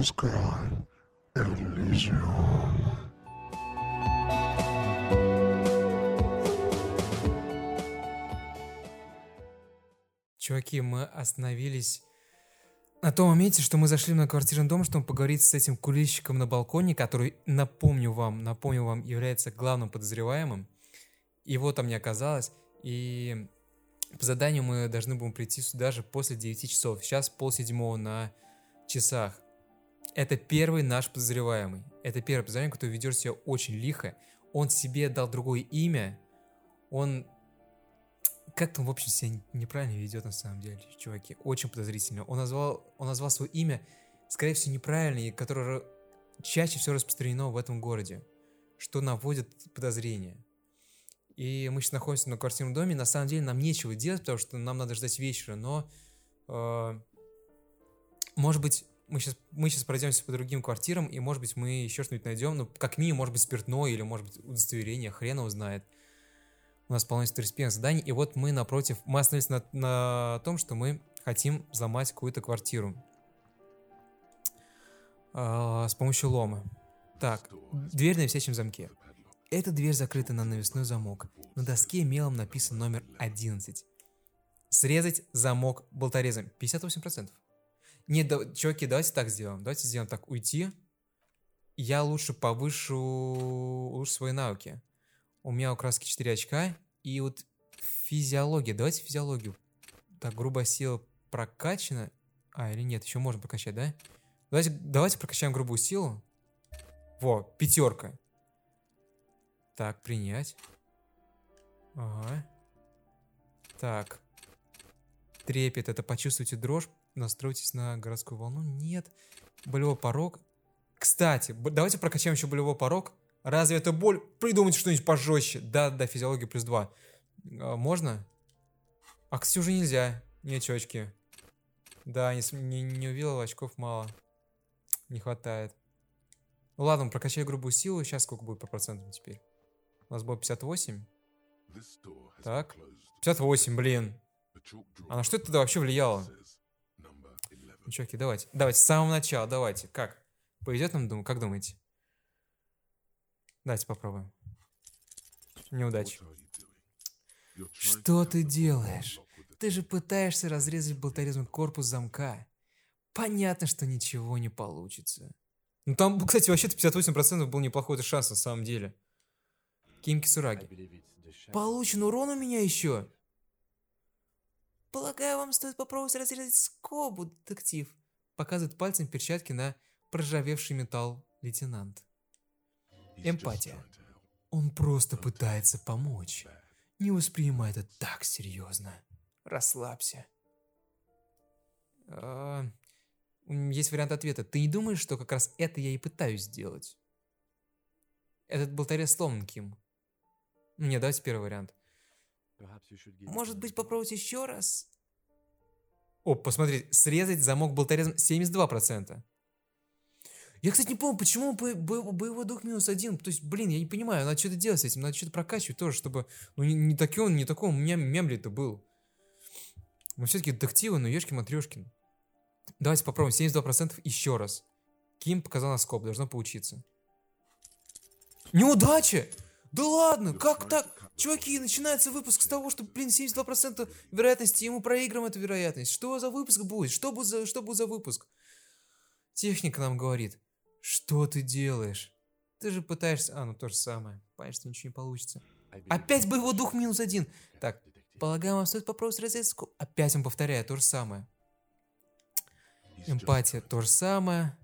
Искай Элизиум. Чуваки, мы остановились на том моменте, что мы зашли на квартирный дом, чтобы поговорить с этим курильщиком на балконе, который, напомню вам, напомню вам, является главным подозреваемым. Его там не оказалось, и по заданию мы должны будем прийти сюда же после 9 часов. Сейчас полседьмого на часах. Это первый наш подозреваемый. Это первый подозреваемый, который ведет себя очень лихо. Он себе дал другое имя. Он как-то в общем, себя неправильно ведет на самом деле, чуваки. Очень подозрительно. Он назвал, он назвал свое имя, скорее всего, неправильно, и которое чаще всего распространено в этом городе, что наводит подозрения. И мы сейчас находимся на квартирном доме, на самом деле нам нечего делать, потому что нам надо ждать вечера, но э, может быть мы сейчас, мы сейчас пройдемся по другим квартирам, и может быть мы еще что-нибудь найдем, ну как минимум может быть спиртное или может быть удостоверение, хрен его знает у нас полностью второстепенных заданий, и вот мы напротив, мы остановились на, на том, что мы хотим взломать какую-то квартиру э, с помощью лома. Так, дверь на висячем замке. Эта дверь закрыта на навесной замок. На доске мелом написан номер 11. Срезать замок болторезом. 58%. Нет, да, чуваки, давайте так сделаем. Давайте сделаем так. Уйти. Я лучше повышу лучше свои навыки. У меня украски 4 очка. И вот физиология. Давайте физиологию. Так, грубая сила прокачана. А, или нет, еще можно прокачать, да? Давайте, давайте прокачаем грубую силу. Во, пятерка. Так, принять. Ага. Так. Трепет, это почувствуйте дрожь, настройтесь на городскую волну. Нет. Болевой порог. Кстати, давайте прокачаем еще болевой порог. Разве это боль? Придумайте что-нибудь пожестче. Да, да, физиология плюс 2. А, можно? А, кстати, уже нельзя. Не очки. Да, не, не, не увидел, очков мало. Не хватает. Ну ладно, прокачай грубую силу. Сейчас сколько будет по процентам теперь? У нас было 58. Так. 58, блин. А на что это тогда вообще влияло? Ну, чуваки, давайте. Давайте, с самого начала, давайте. Как? Повезет нам, думаю, как думаете? Давайте попробуем. Неудачи. Что ты делаешь? Ты же пытаешься разрезать болторезом корпус замка. Понятно, что ничего не получится. Ну там, кстати, вообще-то 58% был неплохой шанс на самом деле. Кимки Сураги. Получен урон у меня еще? Полагаю, вам стоит попробовать разрезать скобу, детектив. Показывает пальцем перчатки на проржавевший металл лейтенант. Эмпатия. Он просто пытается помочь. Не воспринимай это так серьезно. Расслабься. А, есть вариант ответа. Ты не думаешь, что как раз это я и пытаюсь сделать? Этот болторез сломан, Ким. Ну, не, давайте первый вариант. Может быть, попробовать еще раз? О, посмотри, срезать замок болторезом 72%. Я, кстати, не помню, почему бо бо боевой дух минус один. То есть, блин, я не понимаю, надо что-то делать с этим, надо что-то прокачивать тоже, чтобы... Ну, не, не такой он, не такой у меня мемли-то был. Мы все-таки детективы, но ешки-матрешкин. Давайте попробуем, 72% еще раз. Ким показал на скоп, должно получиться. Неудача! Да ладно, как так? Чуваки, начинается выпуск с того, что, блин, 72% вероятности, ему проиграем эту вероятность. Что за выпуск будет? Что будет за, что будет за выпуск? Техника нам говорит. Что ты делаешь? Ты же пытаешься... А, ну то же самое. Понимаешь, что ничего не получится. Опять боевой дух минус один. Так, полагаю, вам стоит попробовать разведку. Опять он повторяет то же самое. Эмпатия то же самое.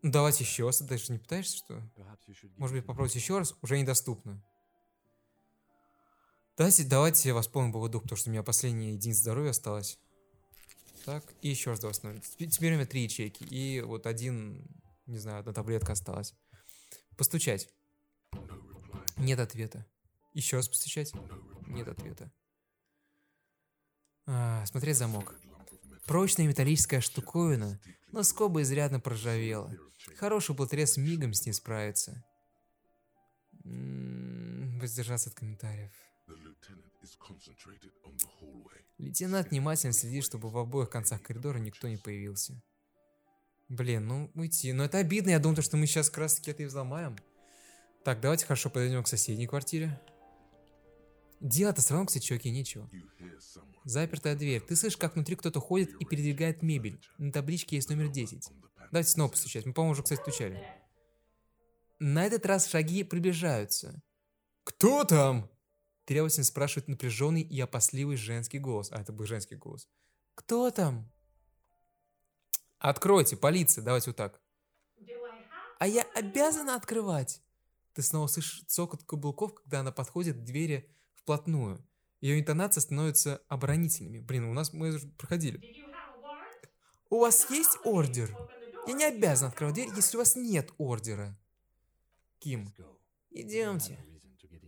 Ну, давайте еще раз. Ты же не пытаешься, что? Может быть, попробовать еще раз? Уже недоступно. Давайте, давайте восполним боевой дух, потому что у меня последняя единица здоровья осталась. Так, и еще раз восстановим. Теперь у меня три ячейки. И вот один не знаю, одна таблетка осталась. Постучать. Нет ответа. Еще раз постучать. Нет ответа. А, смотреть замок. Прочная металлическая штуковина, но скоба изрядно проржавела. Хороший болторез мигом с ней справится. М-м, воздержаться от комментариев. Лейтенант внимательно следит, чтобы в обоих концах коридора никто не появился. Блин, ну уйти. Но это обидно, я думаю, что мы сейчас как раз таки это и взломаем. Так, давайте хорошо подойдем к соседней квартире. Делать-то все равно, кстати, чуваки, нечего. Запертая дверь. Ты слышишь, как внутри кто-то ходит и передвигает мебель. На табличке есть номер 10. Давайте снова постучать. Мы, по-моему, уже, кстати, стучали. На этот раз шаги приближаются. «Кто там?» Требовательно спрашивает напряженный и опасливый женский голос. А, это был женский голос. «Кто там?» «Откройте, полиция!» Давайте вот так. «А я обязана открывать?» Ты снова слышишь цокот каблуков, когда она подходит к двери вплотную. Ее интонация становится оборонительными. Блин, у нас мы проходили. У вас есть ордер? Я не обязан открывать дверь, если у вас нет ордера. Ким, идемте.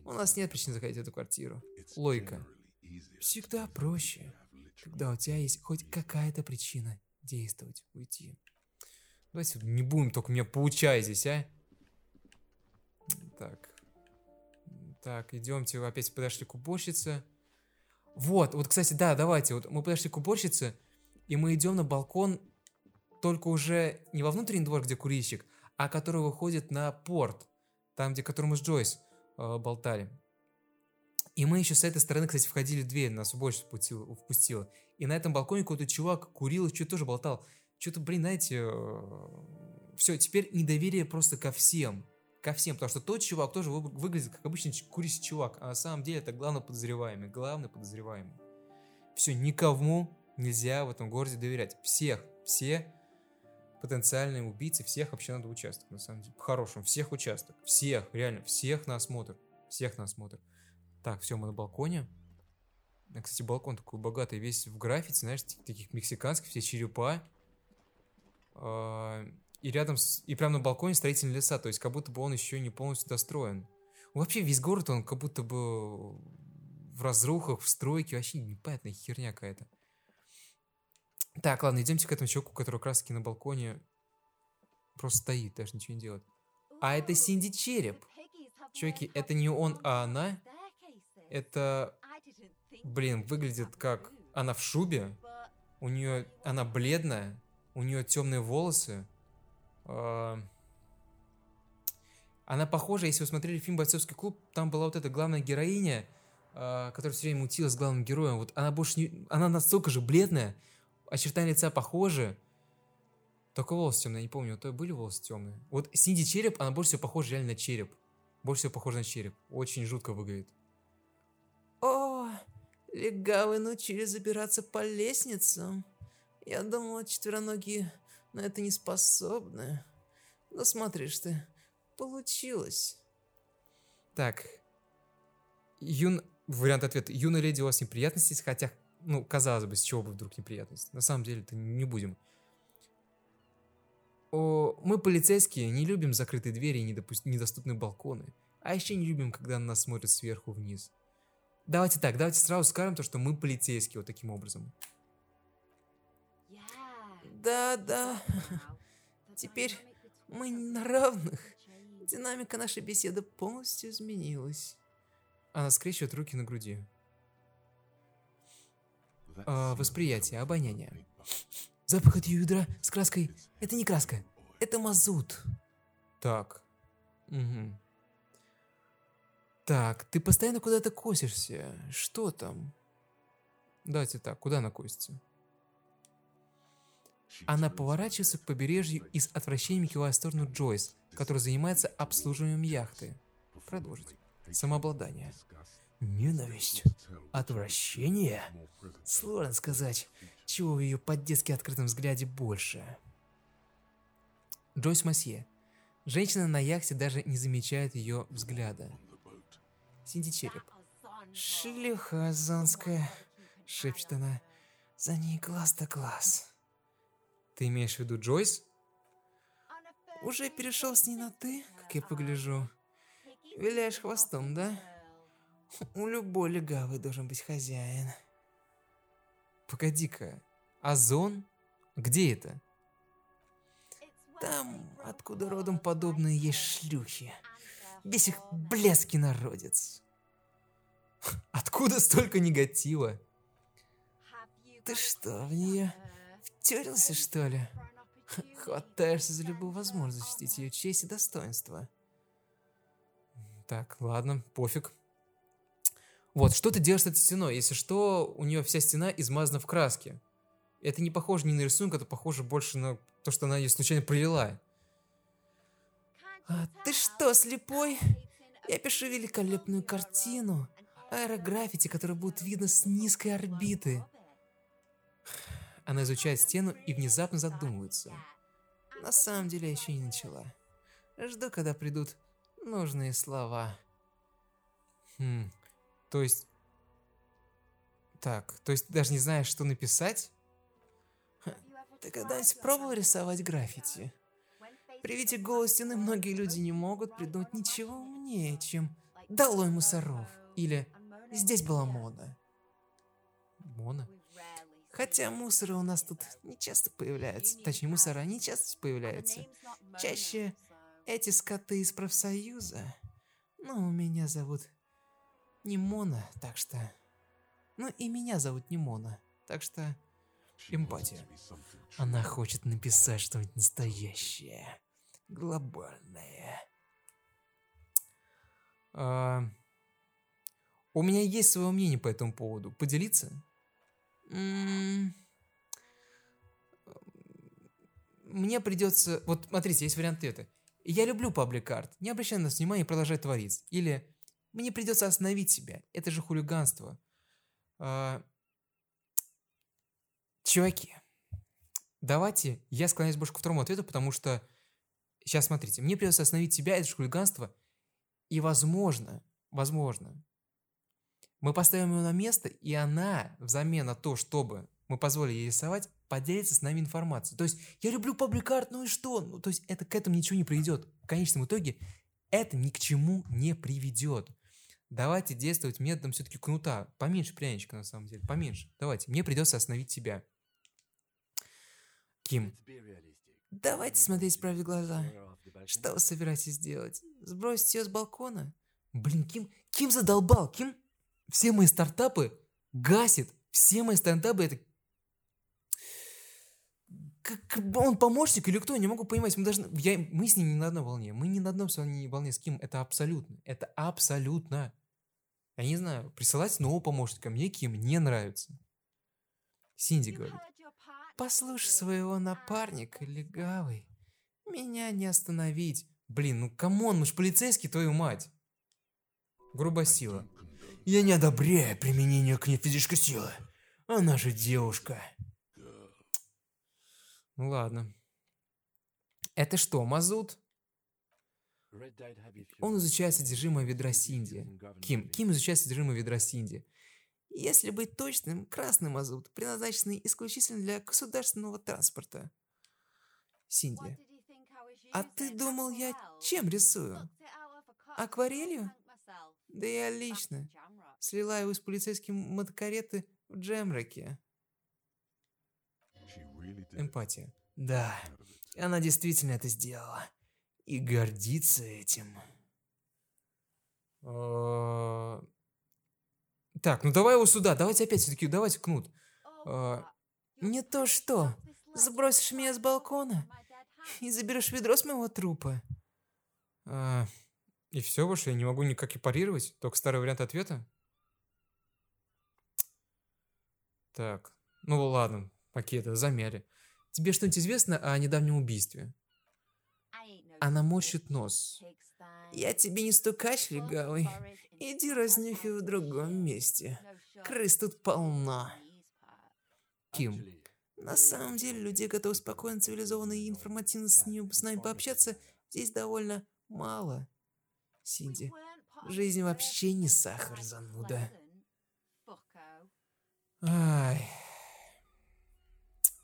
У нас нет причин заходить в эту квартиру. Лойка. Всегда проще, когда у тебя есть хоть какая-то причина действовать, уйти. Давайте не будем только меня поучай здесь, а? Так. Так, идемте, опять подошли к уборщице. Вот, вот, кстати, да, давайте, вот мы подошли к уборщице, и мы идем на балкон, только уже не во внутренний двор, где курильщик, а который выходит на порт, там, где который мы с Джойс болтали. И мы еще с этой стороны, кстати, входили в дверь, нас впустила, впустила. И на этом балконе какой-то чувак курил что-то тоже болтал. Что-то, блин, знаете, э, все, теперь недоверие просто ко всем ко всем, потому что тот чувак тоже выглядит как обычный курящий чувак, а на самом деле это главный подозреваемый, главный подозреваемый. Все, никому нельзя в этом городе доверять. Всех, все потенциальные убийцы, всех вообще надо участвовать, на самом деле. По-хорошему, всех участок, всех, реально, всех на осмотр, всех на осмотр. Так, все, мы на балконе. Кстати, балкон такой богатый, весь в граффити, знаешь, таких мексиканских, все черепа. А, и рядом с... И прямо на балконе строительные леса, то есть как будто бы он еще не полностью достроен. Вообще весь город, он как будто бы в разрухах, в стройке, вообще непонятная херня какая-то. Так, ладно, идемте к этому чуваку, который таки на балконе просто стоит, даже ничего не делает. А это Синди Череп. Чуваки, это не он, а она. Это, блин, выглядит как она в шубе. У нее, она бледная, у нее темные волосы. А, она похожа, если вы смотрели фильм «Бойцовский клуб», там была вот эта главная героиня, а, которая все время мутила с главным героем. Вот она больше не... Она настолько же бледная, очертания лица похожи. Только волосы темные, я не помню, то были волосы темные. Вот Синди череп, она больше всего похожа реально на череп. Больше всего похожа на череп. Очень жутко выглядит. О, легавы научились забираться по лестницам. Я думала, четвероногие на это не способны. Но смотришь ты, получилось. Так. Юн... Вариант ответа. Юная леди, у вас неприятности, хотя, ну, казалось бы, с чего бы вдруг неприятности. На самом деле, это не будем. О, мы, полицейские, не любим закрытые двери и недопуст... недоступные балконы. А еще не любим, когда на нас смотрят сверху вниз. Давайте так, давайте сразу скажем то, что мы полицейские вот таким образом. Да-да. Теперь мы на равных. Динамика нашей беседы полностью изменилась. Она скрещивает руки на груди. А, восприятие, обоняние. Запах от ее ядра с краской. Это не краска, это мазут. Так. Угу. Так, ты постоянно куда-то косишься. Что там? Давайте так, куда она косится? Она поворачивается к побережью и с отвращением кивая в сторону Джойс, который занимается обслуживанием яхты. Продолжить. Самообладание. Ненависть. Отвращение. Сложно сказать, чего в ее по-детски открытом взгляде больше. Джойс Масье. Женщина на яхте даже не замечает ее взгляда. Синди Череп. «Шлюха азанская», — шепчет она. «За ней глаз да глаз». Ты имеешь в виду Джойс? Уже перешел с ней на «ты», как я погляжу. Виляешь хвостом, да? У любой легавый должен быть хозяин. Погоди-ка, Озон? Где это? Там, откуда родом подобные есть шлюхи. Весь их блеский народец. Откуда столько негатива? Ты что, в нее Втюрился, что ли? Хватаешься за любую возможность защитить ее честь и достоинство. Так, ладно, пофиг. Вот, что ты делаешь с этой стеной? Если что, у нее вся стена измазана в краске. Это не похоже ни на рисунок, это похоже больше на то, что она ее случайно пролила. А, ты что, слепой? Я пишу великолепную картину. Аэрограффити, которая будет видно с низкой орбиты. Она изучает стену и внезапно задумывается. На самом деле я еще не начала. Жду, когда придут нужные слова. Хм, то есть... Так, то есть даже не знаешь, что написать? Ты когда-нибудь пробовал рисовать граффити? При виде голой стены многие люди не могут придумать ничего умнее, чем «Долой мусоров» или «Здесь была Мона». Мона? Хотя мусоры у нас тут не часто появляются. Точнее, мусора не часто появляются. Чаще эти скоты из профсоюза. Ну, меня зовут не Мона, так что... Ну, и меня зовут не Мона, так что... Эмпатия. Она хочет написать что-нибудь настоящее. Глобальное. А... У меня есть свое мнение по этому поводу. Поделиться? Мне придется... Вот смотрите, есть вариант ответа. Я люблю паблик-арт. Не обращай на нас внимания и продолжай творить. Или мне придется остановить себя. Это же хулиганство. А... Чуваки, давайте я склоняюсь больше к второму ответу, потому что сейчас смотрите, мне придется остановить себя, это же хулиганство, и возможно, возможно, мы поставим ее на место, и она взамен на то, чтобы мы позволили ей рисовать, поделится с нами информацией. То есть, я люблю пабликарт, ну и что? Ну, то есть, это к этому ничего не приведет. В конечном итоге, это ни к чему не приведет. Давайте действовать методом все-таки кнута. Поменьше пряничка, на самом деле, поменьше. Давайте, мне придется остановить тебя. Ким. Давайте смотреть правде глаза. Что вы собираетесь делать? Сбросить ее с балкона? Блин, Ким, Ким задолбал, Ким все мои стартапы гасит. Все мои стартапы это... Как он помощник или кто, я не могу понимать. Мы, должны... я... мы с ним не на одной волне. Мы не на одном волне с Ким. Это абсолютно. Это абсолютно. Я не знаю, присылать нового помощника мне Ким не нравится. Синди говорит. Послушай своего напарника, легавый. Меня не остановить. Блин, ну come on, мы ж полицейский, твою мать. Грубая сила. Я не одобряю применение к ней физической силы. Она же девушка. Ну ладно. Это что, мазут? Он изучает содержимое ведра Синди. Ким. Ким изучает содержимое ведра Синди. Если быть точным, красный мазут, предназначенный исключительно для государственного транспорта. Синди. А ты думал, я чем рисую? Акварелью? Да я лично слила его с полицейским мотокареты в Джемраке. Эмпатия. Да, она действительно это сделала. И гордится этим. А, так, ну давай его сюда, давайте опять все-таки, давайте кнут. А, не то что, сбросишь меня с балкона и заберешь ведро с моего трупа. А, и все, больше я не могу никак и парировать, только старый вариант ответа? Так, ну ладно, пакеты, замяли. Тебе что-нибудь известно о недавнем убийстве? Она морщит нос. Я тебе не стукач, легавый. Иди разнюхай в другом месте. Крыс тут полно. Ким. На самом деле, людей, готовы спокойно, цивилизованно и информативно с, ним, с нами пообщаться, здесь довольно мало. Синди, жизнь вообще не сахар, зануда. Ай.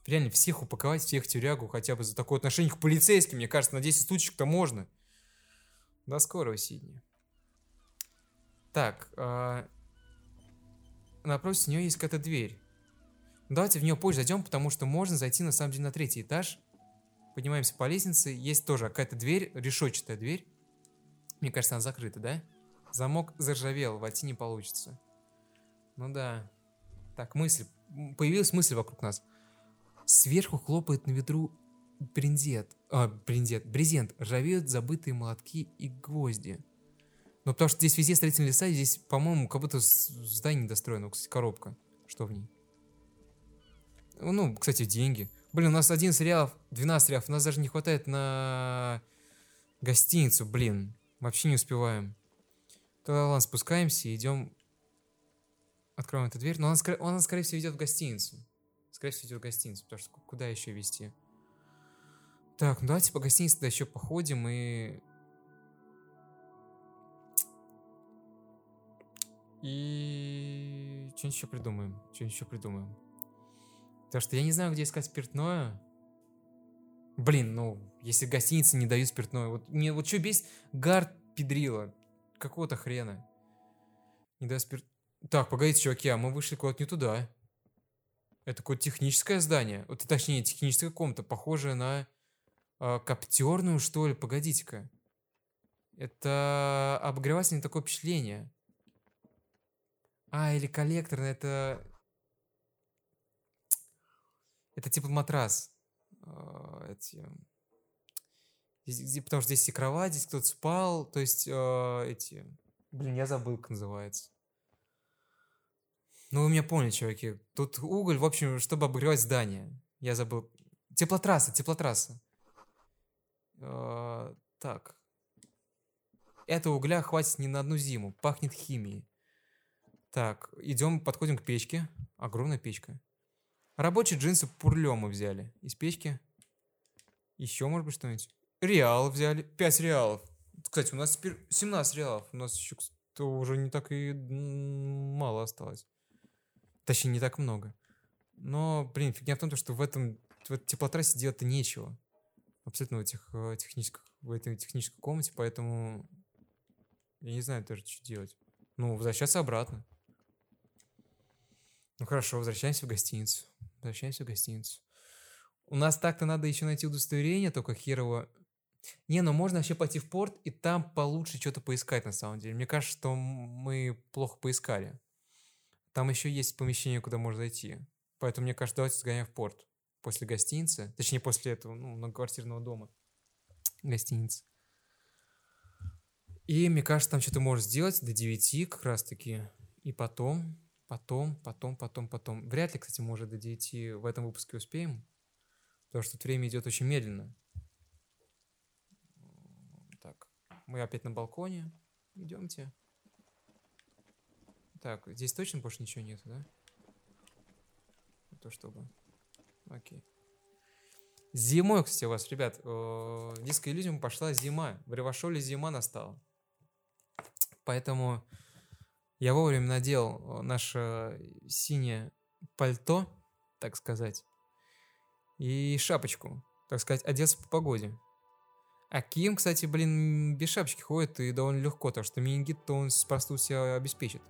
Реально, всех упаковать, всех тюрягу хотя бы за такое отношение к полицейским, мне кажется, на 10 случаев-то можно. До скорого, Сидни. Так, э, напротив нее есть какая-то дверь. Давайте в нее позже зайдем, потому что можно зайти на самом деле на третий этаж. Поднимаемся по лестнице, есть тоже какая-то дверь, решетчатая дверь. Мне кажется, она закрыта, да? Замок заржавел, войти не получится. Ну да. Так, мысль. Появилась мысль вокруг нас. Сверху хлопает на ветру брендет, а, брендет, брезент, ржавеют забытые молотки и гвозди. Ну, потому что здесь везде строительные леса, и здесь, по-моему, как будто здание недостроено. Кстати, коробка. Что в ней? Ну, кстати, деньги. Блин, у нас 11 реалов, 12 реалов. У нас даже не хватает на гостиницу, блин. Вообще не успеваем. Тогда ладно, спускаемся, идем. Откроем эту дверь. Но она, она скорее всего, идет в гостиницу. Скорее всего, идет в гостиницу, потому что куда еще вести? Так, ну давайте по гостинице тогда еще походим и... И... Что-нибудь еще придумаем. Что-нибудь еще придумаем. Потому что я не знаю, где искать спиртное. Блин, ну, если гостиницы не дают спиртное. Вот мне вот что бесит? Гард педрила. Какого-то хрена. Не дает спирт... Так, погодите, чуваки, а мы вышли куда-то не туда. Это какое-то техническое здание. Вот, точнее, техническая комната, похожая на э, коптерную, что ли. Погодите-ка. Это обогревательное такое впечатление. А, или коллекторное, это... Это типа матрас. Э, эти... Потому что здесь и кровать, здесь кто-то спал. То есть э, эти... Блин, я забыл, как называется. Ну, вы меня поняли, чуваки. Тут уголь, в общем, чтобы обогревать здание. Я забыл. Теплотрасса, теплотрасса. Э, так. Это угля хватит не на одну зиму. Пахнет химией. Так, идем, подходим к печке. Огромная печка. Рабочие джинсы пурлем мы взяли. Из печки. Еще, может быть, что-нибудь. Реал взяли. 5 реалов. Кстати, у нас теперь 17 реалов. У нас еще уже не так и мало осталось. Точнее, не так много. Но, блин, фигня в том, что в этом в этой теплотрассе делать-то нечего. Абсолютно в этих э, технических, в этой технической комнате, поэтому я не знаю даже, что делать. Ну, возвращаться обратно. Ну хорошо, возвращаемся в гостиницу. Возвращаемся в гостиницу. У нас так-то надо еще найти удостоверение, только херово. Не, ну можно вообще пойти в порт и там получше что-то поискать на самом деле. Мне кажется, что мы плохо поискали. Там еще есть помещение, куда можно зайти. Поэтому мне кажется, давайте сгоняем в порт. После гостиницы. Точнее, после этого, ну, многоквартирного дома. Гостиницы. И мне кажется, там что-то можно сделать до 9 как раз таки. И потом, потом, потом, потом, потом. Вряд ли, кстати, может до 9 в этом выпуске успеем. Потому что тут время идет очень медленно. Так, мы опять на балконе. Идемте. Так, здесь точно больше ничего нет, да? То чтобы... Окей. Зимой, кстати, у вас, ребят, э, диско иллюзиум пошла зима. В Ревашоле зима настала. Поэтому я вовремя надел э, наше синее пальто, так сказать, и шапочку, так сказать, оделся по погоде. А Ким, кстати, блин, без шапочки ходит и довольно легко, так что менингит-то он просто себя обеспечит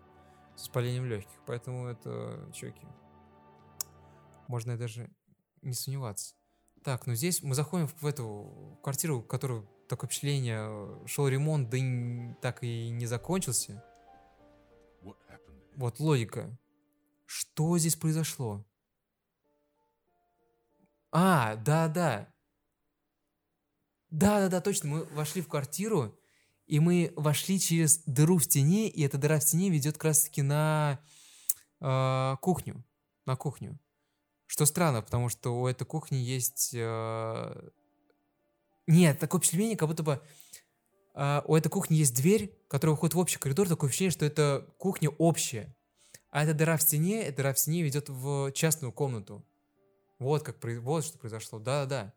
с воспалением легких. Поэтому это чуваки. Можно даже не сомневаться. Так, ну здесь мы заходим в эту квартиру, в которую такое впечатление, шел ремонт, да и так и не закончился. Вот логика. Что здесь произошло? А, да-да. Да-да-да, точно, мы вошли в квартиру, и мы вошли через дыру в стене, и эта дыра в стене ведет как раз-таки на э, кухню. На кухню. Что странно, потому что у этой кухни есть... Э... Нет, такое впечатление, как будто бы э, у этой кухни есть дверь, которая выходит в общий коридор, такое ощущение, что это кухня общая. А эта дыра в стене, эта дыра в стене ведет в частную комнату. Вот как вот что произошло. Да-да-да.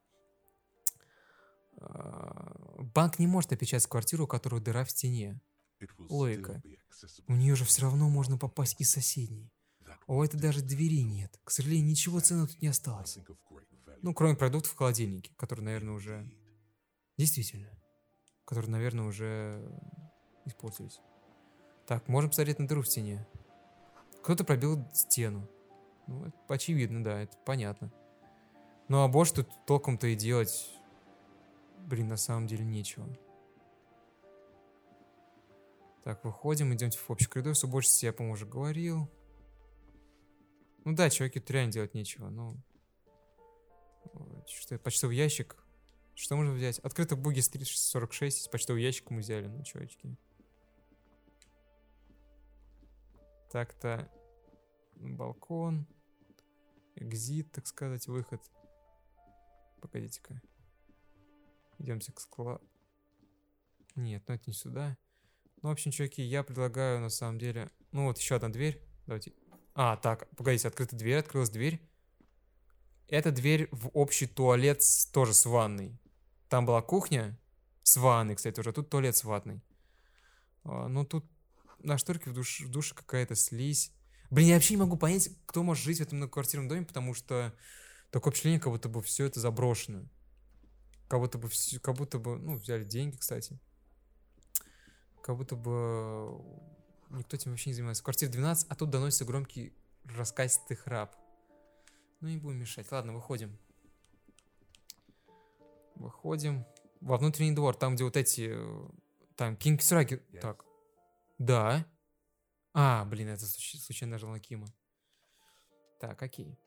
А, банк не может опечатать квартиру, у которой дыра в стене. Логика. У нее же все равно можно попасть из соседней. А у этой даже двери нет. К сожалению, ничего ценного тут не осталось. Ну, кроме продуктов в холодильнике, которые, наверное, уже... Действительно. Которые, наверное, уже использовались. Так, можем посмотреть на дыру в стене. Кто-то пробил стену. Ну, это очевидно, да, это понятно. Ну, а больше тут толком-то и делать блин, на самом деле нечего. Так, выходим, идемте в общий коридор. С уборщицей я, по-моему, уже говорил. Ну да, чуваки, тут реально делать нечего, но... Что? Почтовый ящик. Что можно взять? Открыто буги стрит 46. Почтовый ящик мы взяли. Ну, чувачки. Так-то. Балкон. Экзит, так сказать, выход. Погодите-ка. Идемте к складу. Нет, ну это не сюда. Ну, в общем, чуваки, я предлагаю, на самом деле... Ну, вот еще одна дверь. Давайте. А, так, погодите, открыта дверь, открылась дверь. Это дверь в общий туалет с, тоже с ванной. Там была кухня с ванной, кстати, уже. Тут туалет с ванной. А, ну, тут на шторке в, душ, в душе какая-то слизь. Блин, я вообще не могу понять, кто может жить в этом многоквартирном доме, потому что такое впечатление, как будто бы все это заброшено. Как будто бы, все, как будто бы, ну, взяли деньги, кстати. Как будто бы никто этим вообще не занимается. Квартира 12, а тут доносится громкий раскатистый храп. Ну, не будем мешать. Ладно, выходим. Выходим. Во внутренний двор, там, где вот эти... Э, там, Кингсраги... Yes. Так. Да. А, блин, это случайно нажал на Кима. Так, окей.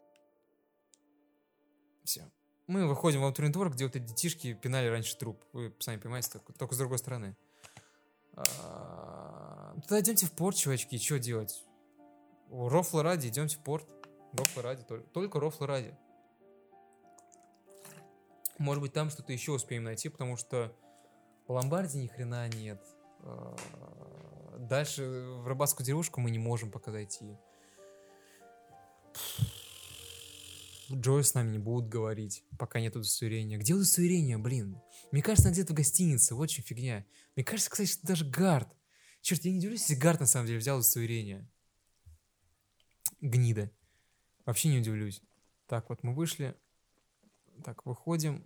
Все. Мы выходим во внутренний двор, где вот эти детишки пинали раньше труп. Вы сами понимаете, только, только с другой стороны. А, тогда идемте в порт, чувачки. Что делать? Рофла ради, идемте в порт. Рофла ради, только, только рофла ради. Может быть, там что-то еще успеем найти, потому что в ломбарде ни хрена нет. А, дальше в рыбацкую деревушку мы не можем пока зайти. Джой с нами не будут говорить, пока нет удостоверения. Где удостоверение, блин? Мне кажется, она где-то в гостинице, вот что фигня. Мне кажется, кстати, что даже Гард. Черт, я не удивлюсь, если Гард на самом деле взял удостоверение. Гнида. Вообще не удивлюсь. Так, вот мы вышли. Так, выходим.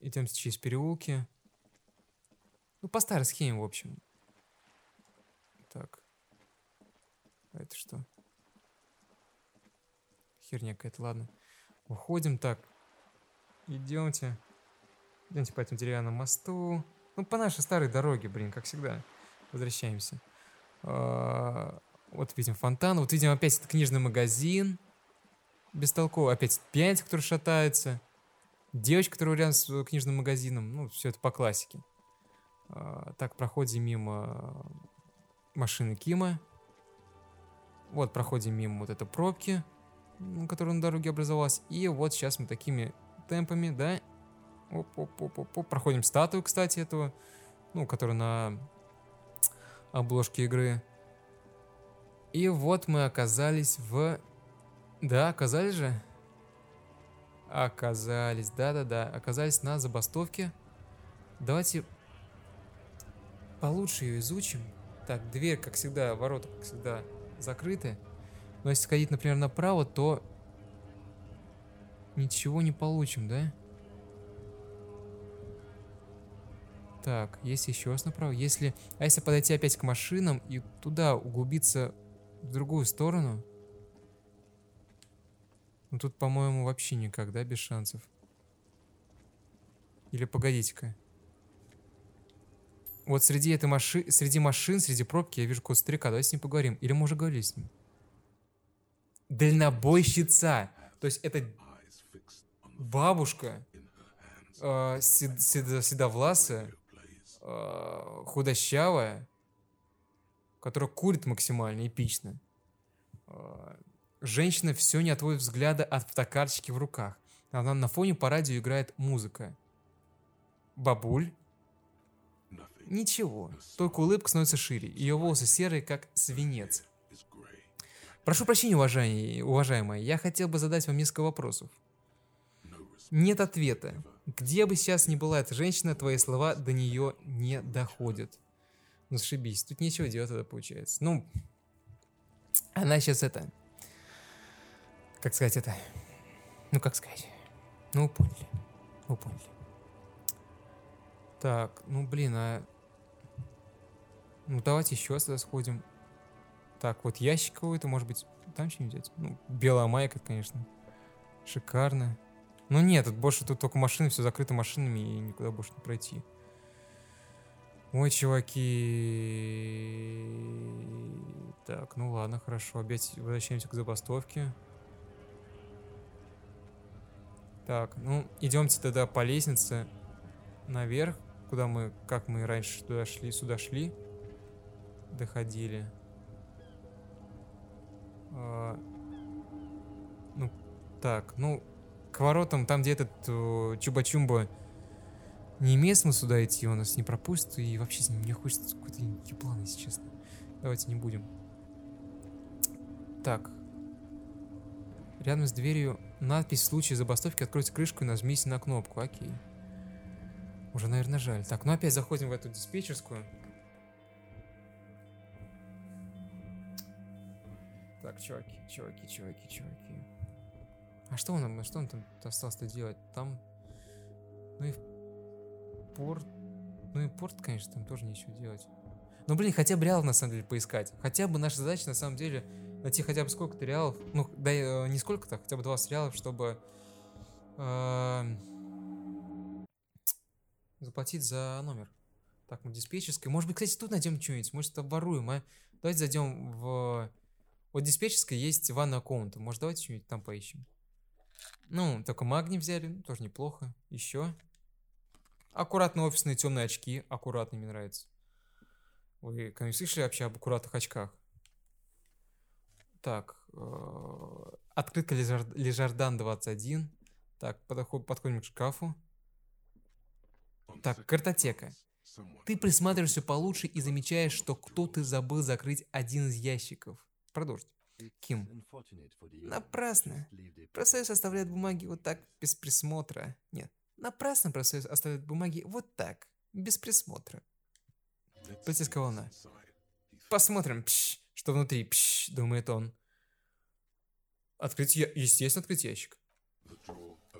Идем через переулки. Ну, по старой схеме, в общем. Так. А это что? Херня какая-то, ладно. Уходим так. Идемте. Идемте по этому деревянному мосту. Ну, по нашей старой дороге, блин, как всегда. Возвращаемся. А, вот видим фонтан. Вот видим опять этот книжный магазин. Бестолково. Опять пьяница, который шатается. Девочка, которая рядом с книжным магазином. Ну, все это по классике. А, так, проходим мимо машины Кима. Вот, проходим мимо вот этой пробки которая на дороге образовалась. И вот сейчас мы такими темпами, да, оп оп оп оп, оп. проходим статую, кстати, этого, ну, которая на обложке игры. И вот мы оказались в... Да, оказались же? Оказались, да-да-да, оказались на забастовке. Давайте получше ее изучим. Так, дверь, как всегда, ворота, как всегда, закрыты. Но если сходить, например, направо, то ничего не получим, да? Так, есть еще раз направо. Если... А если подойти опять к машинам и туда углубиться в другую сторону? Ну тут, по-моему, вообще никак, да, без шансов. Или погодите-ка. Вот среди этой машины, среди машин, среди пробки я вижу какого-то старика. Давайте с ним поговорим. Или мы уже говорили с ним дальнобойщица. То есть это бабушка, э, сед, сед, седовласая, э, худощавая, которая курит максимально эпично. Э, женщина все не отводит взгляда от фотокарточки в руках. Она на фоне по радио играет музыка. Бабуль. Ничего, только улыбка становится шире. Ее волосы серые, как свинец. Прошу прощения, уважаемые, уважаемые, я хотел бы задать вам несколько вопросов. Нет ответа. Где бы сейчас ни была эта женщина, твои слова до нее не доходят. Ну, сшибись, тут нечего делать тогда получается. Ну, она сейчас это... Как сказать это? Ну, как сказать? Ну, поняли. Ну, поняли. Так, ну, блин, а... Ну, давайте еще раз сходим. Так, вот ящик какой-то, может быть, там что-нибудь взять? Ну, белая майка, конечно. Шикарно. Ну нет, тут больше тут только машины, все закрыто машинами и никуда больше не пройти. Ой, чуваки. Так, ну ладно, хорошо. Опять возвращаемся к забастовке. Так, ну, идемте тогда по лестнице наверх, куда мы, как мы раньше туда шли, сюда шли, доходили. А, ну, так, ну, к воротам, там, где этот Чуба-Чумба, не имеет смысла сюда идти, он нас не пропустит, и вообще мне хочется какой-то еблан, если честно. Давайте не будем. Так. Рядом с дверью надпись в случае забастовки «Откройте крышку и нажмите на кнопку». Окей. Уже, наверное, жаль. Так, ну опять заходим в эту диспетчерскую. Так, чуваки, чуваки, чуваки, чуваки. А что он, а что он там остался делать? Там... Ну и порт... Ну и порт, конечно, там тоже нечего делать. Но, блин, хотя бы реалов, на самом деле, поискать. Хотя бы наша задача, на самом деле, найти хотя бы сколько-то реалов. Ну, да, э, не сколько-то, хотя бы 20 реалов, чтобы... Э, заплатить за номер. Так, мы диспетчерской. Может быть, кстати, тут найдем что-нибудь. Может, оборуем, а? Давайте зайдем в... Вот диспетчерской есть ванна аккаунта. Может, давайте что-нибудь там поищем. Ну, только магний взяли, ну, тоже неплохо. Еще. Аккуратно офисные темные очки. Аккуратно, мне нравится. Вы когда слышали вообще об аккуратных очках? Так. Э, открытка Лежардан 21. Так, подходим к шкафу. Так, картотека. Ты присматриваешься получше и замечаешь, что кто-то забыл закрыть один из ящиков. Продолжить. Ким. Напрасно. Профсоюз оставляет бумаги вот так, без присмотра. Нет, напрасно профсоюз оставляет бумаги вот так, без присмотра. Полицейская волна. Посмотрим, пш, что внутри, пш, думает он. Открыть, я... естественно, открыть ящик.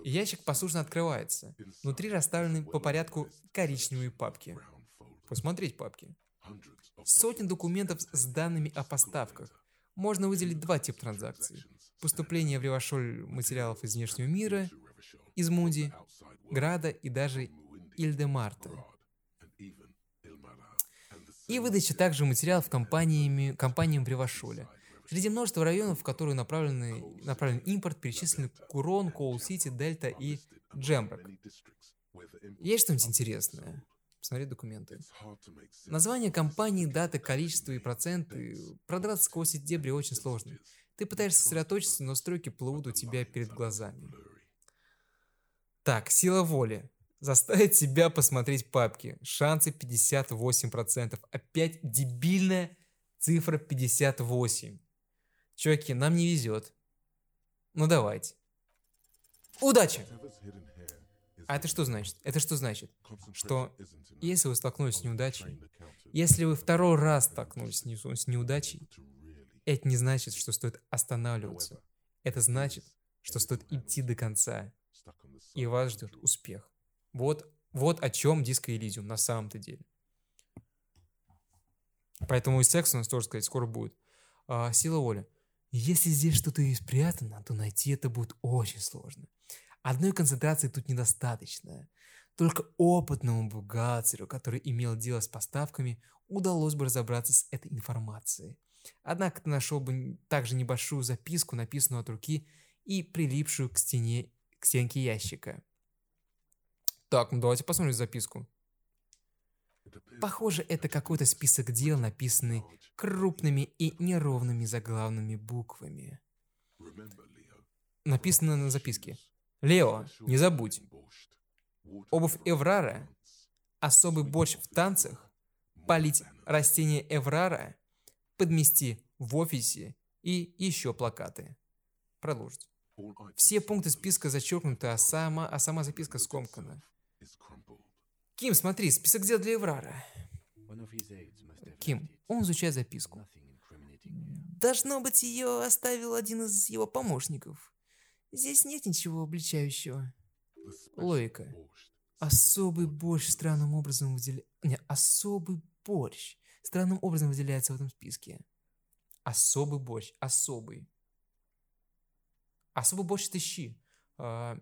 Ящик послушно открывается. Внутри расставлены по порядку коричневые папки. Посмотреть папки. Сотни документов с данными о поставках. Можно выделить два типа транзакций. Поступление в Ревашоль материалов из внешнего мира, из Муди, Града и даже Ильдемарта. И выдача также материалов компаниями, компаниям в Ревашоле – Среди множества районов, в которые направлены, направлен импорт, перечислены Курон, Коул-Сити, Дельта и Джемброк. Есть что-нибудь интересное? Посмотри документы. Название компании, дата, количество и проценты. Продраться сквозь эти дебри очень сложно. Ты пытаешься сосредоточиться, но строки плывут у тебя перед глазами. Так, сила воли. Заставить себя посмотреть папки. Шансы 58%. Опять дебильная цифра 58. Чуваки, нам не везет. Ну давайте. Удачи! А это что значит? Это что значит? Что если вы столкнулись с неудачей, если вы второй раз столкнулись с неудачей, это не значит, что стоит останавливаться. Это значит, что стоит идти до конца. И вас ждет успех. Вот, вот о чем диско Элизиум на самом-то деле. Поэтому и секс у нас тоже, сказать, скоро будет. А, сила воли. Если здесь что-то и спрятано, то найти это будет очень сложно. Одной концентрации тут недостаточно. Только опытному бухгалтеру, который имел дело с поставками, удалось бы разобраться с этой информацией. Однако ты нашел бы также небольшую записку, написанную от руки и прилипшую к стене, к стенке ящика. Так, ну давайте посмотрим записку. Похоже, это какой-то список дел, написанный крупными и неровными заглавными буквами. Написано на записке. Лео, не забудь. Обувь Эврара, особый борщ в танцах, полить растения Эврара, подмести в офисе и еще плакаты. Продолжить. Все пункты списка зачеркнуты, а сама, а сама записка скомкана. Ким, смотри, список дел для Эврара. Ким, он изучает записку. Должно быть, ее оставил один из его помощников. Здесь нет ничего обличающего. Логика. Особый борщ странным образом выделяется... Не, особый борщ странным образом выделяется в этом списке. Особый борщ. Особый. Особый борщ это щи. А...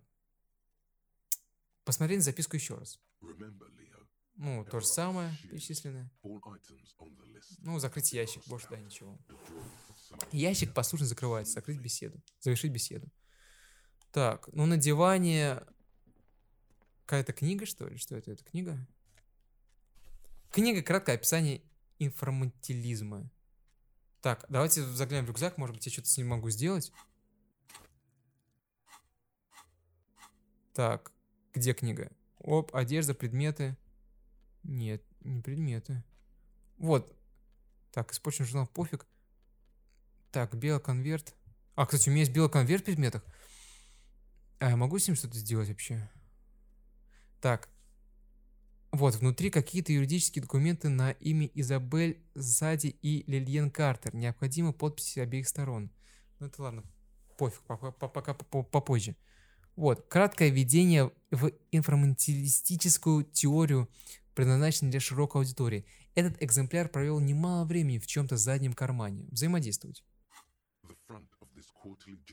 Посмотри на записку еще раз. Ну, то же самое перечисленное. Ну, закрыть ящик, больше да, ничего. Ящик послушно закрывается, закрыть беседу, завершить беседу. Так, ну на диване... Какая-то книга, что ли? Что это? Это книга? Книга краткое описание информатилизма. Так, давайте заглянем в рюкзак, может быть, я что-то с ним могу сделать. Так, где книга? Оп, одежда, предметы. Нет, не предметы. Вот. Так, испорчен журнал, пофиг. Так, белый конверт. А, кстати, у меня есть белый конверт в предметах. А я могу с ним что-то сделать вообще? Так. Вот, внутри какие-то юридические документы на имя Изабель Зади и Лильен Картер. Необходимы подписи обеих сторон. Ну это ладно, пофиг, пока попозже. Вот, краткое введение в информатилистическую теорию, предназначенную для широкой аудитории. Этот экземпляр провел немало времени в чем-то заднем кармане. Взаимодействовать.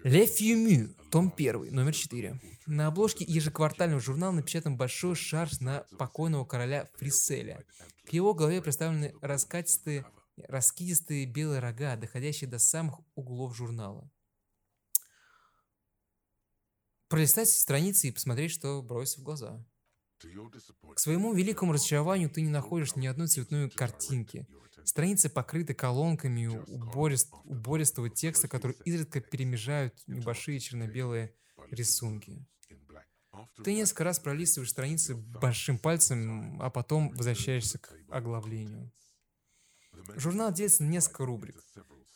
Ле Фьюмю, том 1, номер 4. На обложке ежеквартального журнала напечатан большой шарж на покойного короля Фриселя. К его голове представлены раскатистые, раскидистые белые рога, доходящие до самых углов журнала. Пролистать страницы и посмотреть, что бросится в глаза. К своему великому разочарованию ты не находишь ни одной цветной картинки. Страницы покрыты колонками уборист, убористого текста, которые изредка перемежают небольшие черно-белые рисунки. Ты несколько раз пролистываешь страницы большим пальцем, а потом возвращаешься к оглавлению. Журнал делится на несколько рубрик.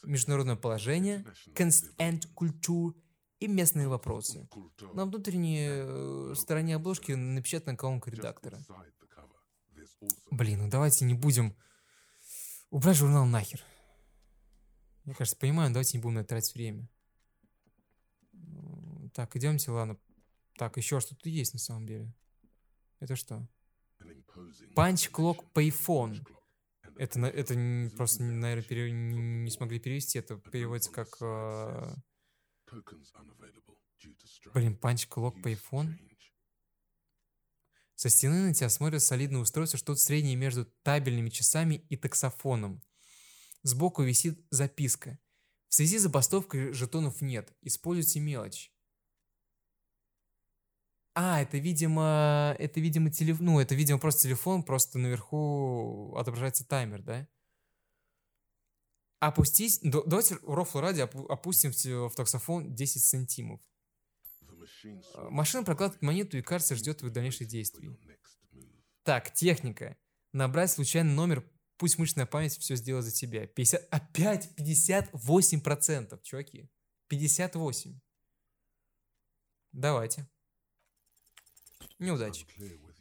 Международное положение, and Kultur и местные вопросы. На внутренней э, стороне обложки напечатана колонка редактора. Блин, ну давайте не будем убрать журнал нахер. Мне кажется, понимаю, давайте не будем на тратить время. Так, идемте, ладно. Так, еще что-то есть на самом деле. Это что? Punch Clock Payphone. Это, это просто, наверное, пере, не смогли перевести. Это переводится как... Э, Блин, панч клок iPhone. Со стены на тебя смотрят солидное устройство, что-то среднее между табельными часами и таксофоном. Сбоку висит записка. В связи с забастовкой жетонов нет. Используйте мелочь. А, это, видимо, это, видимо, телефон, ну, это, видимо, просто телефон, просто наверху отображается таймер, да? Опустить, давайте рофл ради опустим в таксофон 10 сантимов. А, машина прокладывает монету и, кажется, ждет твоих дальнейших действий. Так, техника. Набрать случайный номер, пусть мышечная память все сделает за тебя. 50, опять 58%, чуваки. 58. Давайте. Неудачи.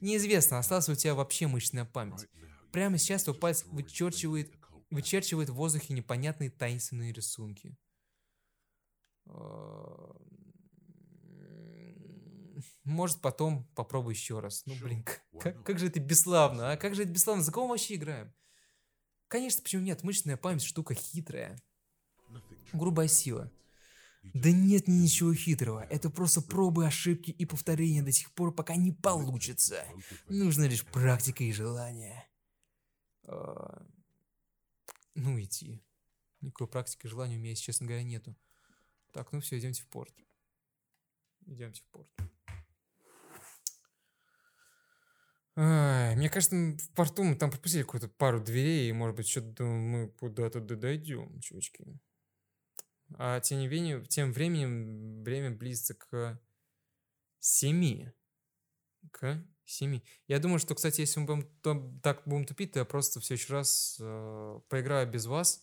Неизвестно, осталась у тебя вообще мышечная память. Прямо сейчас твой палец вычерчивает, вычерчивает в воздухе непонятные таинственные рисунки. Может, потом попробую еще раз. Ну, блин, как, как же это бесславно, а? Как же это бесславно? За кого мы вообще играем? Конечно, почему нет? Мышечная память штука хитрая. Грубая сила. Да нет ничего хитрого. Это просто пробы, ошибки и повторения до сих пор, пока не получится. Нужна лишь практика и желание. А... Ну, идти. Никакой практики и желания у меня, если честно говоря, нету. Так, ну все, идемте в порт. Идемте в порт. Мне кажется, в порту мы там пропустили какую-то пару дверей, и, может быть, что-то мы куда-то дойдем, чувачки. А тем не тем временем время близится к семи. К семи. Я думаю, что, кстати, если мы будем то, так будем тупить, то я просто в следующий раз э, поиграю без вас,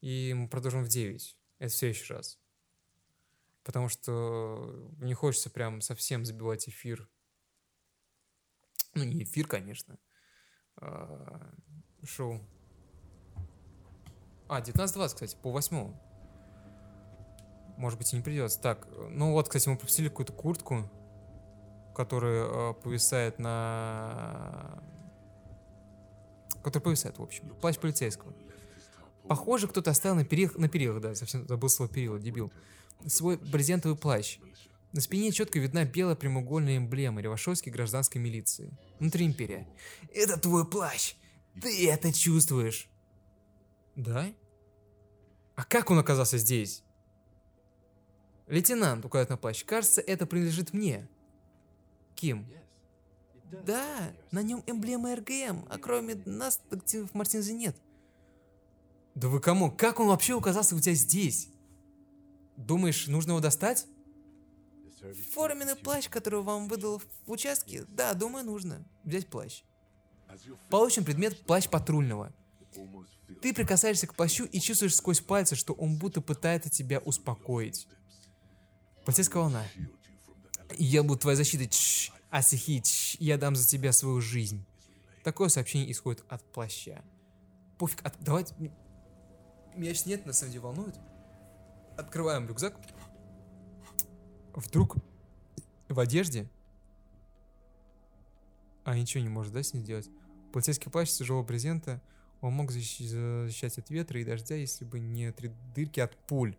и мы продолжим в 9. Это в следующий раз. Потому что не хочется прям совсем забивать эфир ну, не эфир, конечно. А, шоу. А, 19.20, кстати, по 8 Может быть, и не придется. Так, ну вот, кстати, мы пропустили какую-то куртку, которая э, повисает на... Которая повисает, в общем. Плащ полицейского. Похоже, кто-то оставил на перилах, на перилах, да, совсем забыл слово перила, дебил. Свой брезентовый плащ. На спине четко видна белая прямоугольная эмблема Ревашовской гражданской милиции. Внутри империя. «Это твой плащ! Ты это чувствуешь!» «Да? А как он оказался здесь?» Лейтенант указывает на плащ. Кажется, это принадлежит мне. Ким. Да, на нем эмблема РГМ, а кроме нас в Мартинзе нет. Да вы кому? Как он вообще оказался у тебя здесь? Думаешь, нужно его достать? Форменный плащ, который вам выдал в участке? Да, думаю, нужно. Взять плащ. Получен предмет плащ патрульного. Ты прикасаешься к плащу и чувствуешь сквозь пальцы, что он будто пытается тебя успокоить. Полицейская волна. Я буду твоей защитой. Чш, Асихи, чш, я дам за тебя свою жизнь. Такое сообщение исходит от плаща. Пофиг, от, давайте... Меня сейчас нет, на самом деле волнует. Открываем рюкзак. Вдруг в одежде... А, ничего не может, да, с ней сделать? Полицейский плащ тяжелого брезента. Он мог защищать от ветра и дождя, если бы не три дырки от пуль.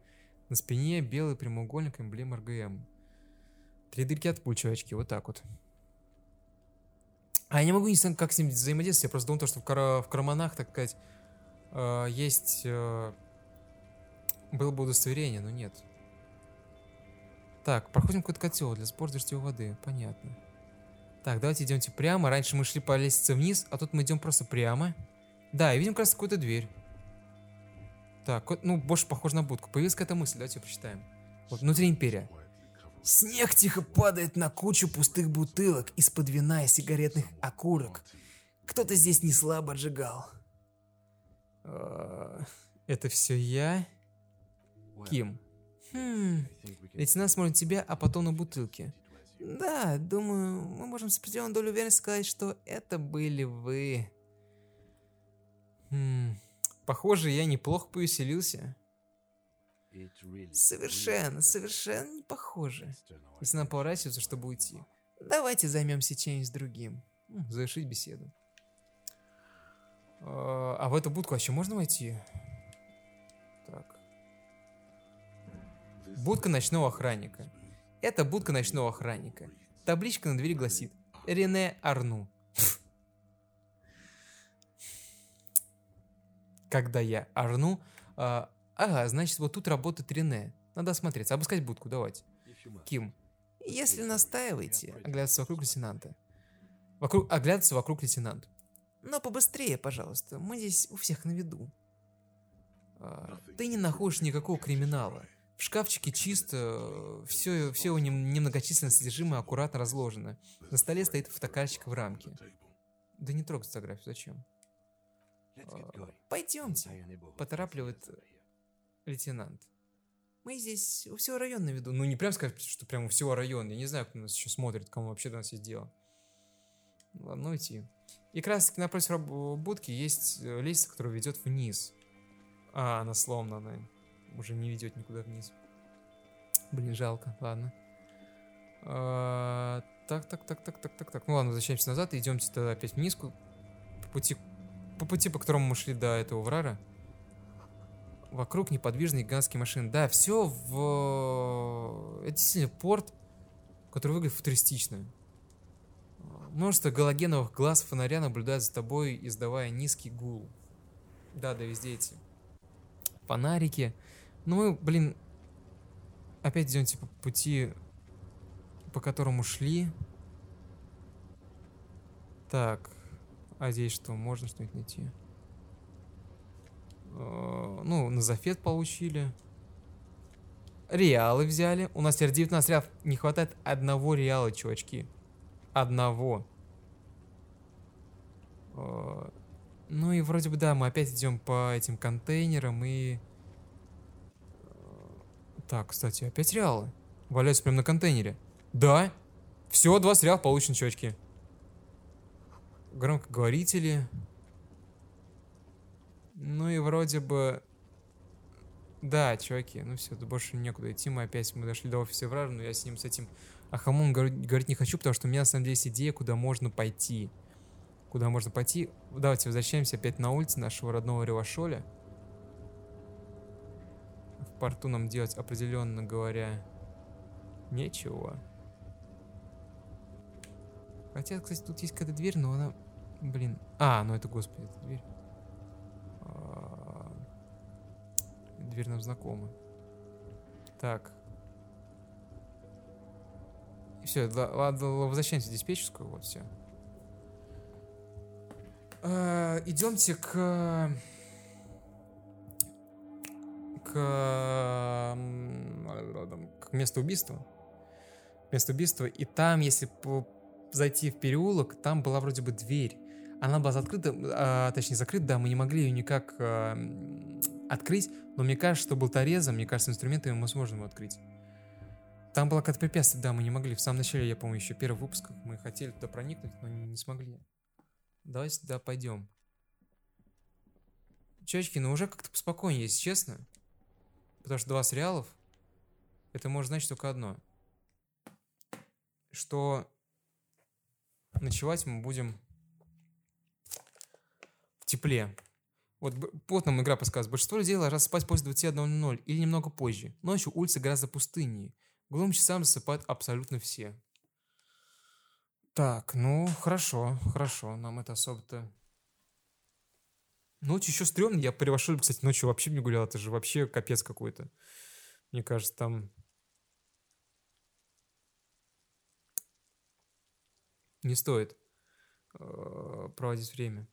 На спине белый прямоугольник эмблем РГМ. Три дырки от пуль, чувачки, вот так вот. А я не могу не как с ним взаимодействовать, я просто думал, что в, кар в карманах, так сказать, э, есть... Э, было бы удостоверение, но нет. Так, проходим какой-то котел для сбора дождевой воды, понятно. Так, давайте идемте прямо. Раньше мы шли по лестнице вниз, а тут мы идем просто прямо. Да, и видим как раз какую-то дверь. Так, ну, больше похоже на будку. Появилась какая-то мысль, давайте ее прочитаем. Вот, внутри империя. Снег тихо падает на кучу пустых бутылок из-под вина и сигаретных окурок. Кто-то здесь не слабо отжигал. А, это все я? Ким. Хм. Лейтенант смотрит на тебя, а потом на бутылки. Да, думаю, мы можем с определенной долей уверенности сказать, что это были вы. Хм. Похоже, я неплохо повеселился. Совершенно, совершенно не похоже. Если нам поворачивается, чтобы уйти. Давайте займемся чем-нибудь другим. Завершить беседу. А, а в эту будку вообще можно войти? Будка ночного охранника. Это будка ночного охранника. Табличка на двери гласит «Рене Арну». Когда я Арну, а, ага, значит, вот тут работает Рене. Надо осмотреться, обыскать будку, давайте. Ким. Если настаиваете, оглядываться вокруг лейтенанта. Вокруг, оглядываться вокруг лейтенанта. Но побыстрее, пожалуйста, мы здесь у всех на виду. А, ты не находишь никакого криминала. В шкафчике чисто, все, все его немногочисленное содержимое аккуратно разложено. На столе стоит фотокарточка в рамке. Да не трогай фотографию, зачем? А, Пойдемте, поторапливает лейтенант. Мы здесь у всего района на виду. Ну, не прям сказать, что прям у всего района. Я не знаю, кто нас еще смотрит, кому вообще до нас есть дело. Ладно, идти. И как раз напротив будки есть э, лестница, которая ведет вниз. А, она сломана, она уже не ведет никуда вниз. Блин, жалко, ладно. А, так, так, так, так, так, так, так. Ну ладно, возвращаемся назад и идемте тогда опять вниз по пути, по пути, по которому мы шли до этого врара. Вокруг неподвижные гигантские машины. Да, все в... Это действительно порт, который выглядит футуристично. Множество галогеновых глаз фонаря наблюдают за тобой, издавая низкий гул. Да, да, везде эти фонарики. Ну мы, блин, опять идем типа пути, по которому шли. Так, а здесь что? Можно что-нибудь найти? Э, ну, на зафет получили. Реалы взяли. У нас теперь 19 реалов. Не хватает одного реала, чувачки. Одного. Э, ну и вроде бы да, мы опять идем по этим контейнерам и... Так, кстати, опять реалы. Валяются прямо на контейнере. Да. Все, 20 реалов получено, чувачки. Громкоговорители. Ну и вроде бы... Да, чуваки, ну все, больше некуда идти. Мы опять мы дошли до офиса вража, но я с ним, с этим Ахамон говорить не хочу, потому что у меня на самом деле есть идея, куда можно пойти. Куда можно пойти. Давайте возвращаемся опять на улице нашего родного Ревашоля порту нам делать определенно говоря нечего. Хотя, кстати, тут есть какая-то дверь, но она... Блин. А, ну это, господи, это дверь. А... Дверь нам знакома. Так. Все, ладно, возвращаемся в диспетчерскую, вот все. А, идемте к... К... К месту убийства. Место убийства. И там, если зайти в переулок, там была вроде бы дверь. Она была закрыта, а, точнее закрыта, да, мы не могли ее никак а, открыть, но мне кажется, что был торезом, мне кажется, инструментами мы сможем его открыть. Там было какое-то препятствие, да, мы не могли. В самом начале, я помню, еще первый выпуск мы хотели туда проникнуть, но не, не смогли. Давайте туда пойдем. Чечки, ну уже как-то поспокойнее, если честно. Потому что два сериалов, это может значить только одно. Что ночевать мы будем в тепле. Вот, вот нам игра подсказывает. Большинство людей ложатся спать после 21.00 или немного позже. Ночью улицы гораздо пустыннее. Глум часам засыпают абсолютно все. Так, ну, хорошо, хорошо. Нам это особо-то... Ночью еще стрёмно. Я превошел, кстати, ночью вообще не гулял. Это же вообще капец какой-то. Мне кажется, там... Не стоит э, проводить время.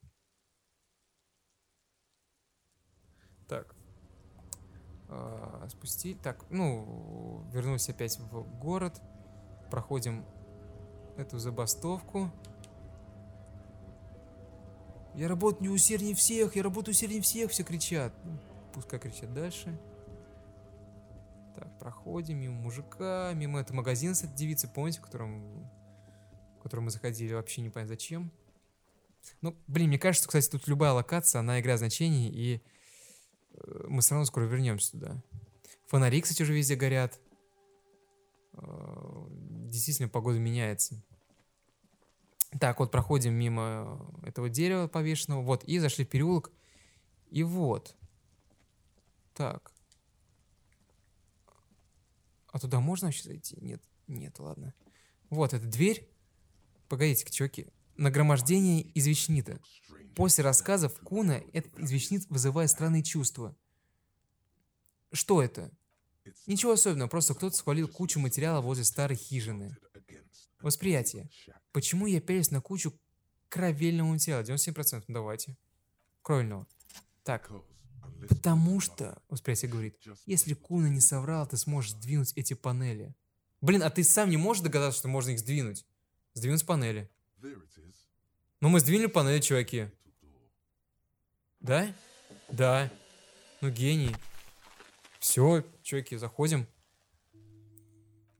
Так. Э, спустить. Так, ну, вернулся опять в город. Проходим эту забастовку. Я работаю не усерднее всех, я работаю усерднее всех, все кричат. Ну, пускай кричат дальше. Так, проходим мимо мужика, мимо этого магазина с этой девицей, помните, в котором, в котором мы заходили, вообще не понятно зачем. Ну, блин, мне кажется, кстати, тут любая локация, она игра значений, и э, мы все равно скоро вернемся туда. Фонари, кстати, уже везде горят. Э, действительно, погода меняется. Так, вот проходим мимо этого дерева повешенного, вот, и зашли в переулок, и вот. Так. А туда можно вообще зайти? Нет, нет, ладно. Вот эта дверь. Погодите-ка, чуваки. Нагромождение извечнита. После рассказов Куна этот извечнит вызывает странные чувства. Что это? Ничего особенного, просто кто-то свалил кучу материала возле старой хижины. Восприятие. Почему я пялюсь на кучу кровельного материала? 97%. Ну, давайте. Кровельного. Так. Потому что, восприятие говорит, если Куна не соврал, ты сможешь сдвинуть эти панели. Блин, а ты сам не можешь догадаться, что можно их сдвинуть? Сдвинуть панели. Ну, мы сдвинули панели, чуваки. Да? Да. Ну, гений. Все, чуваки, заходим.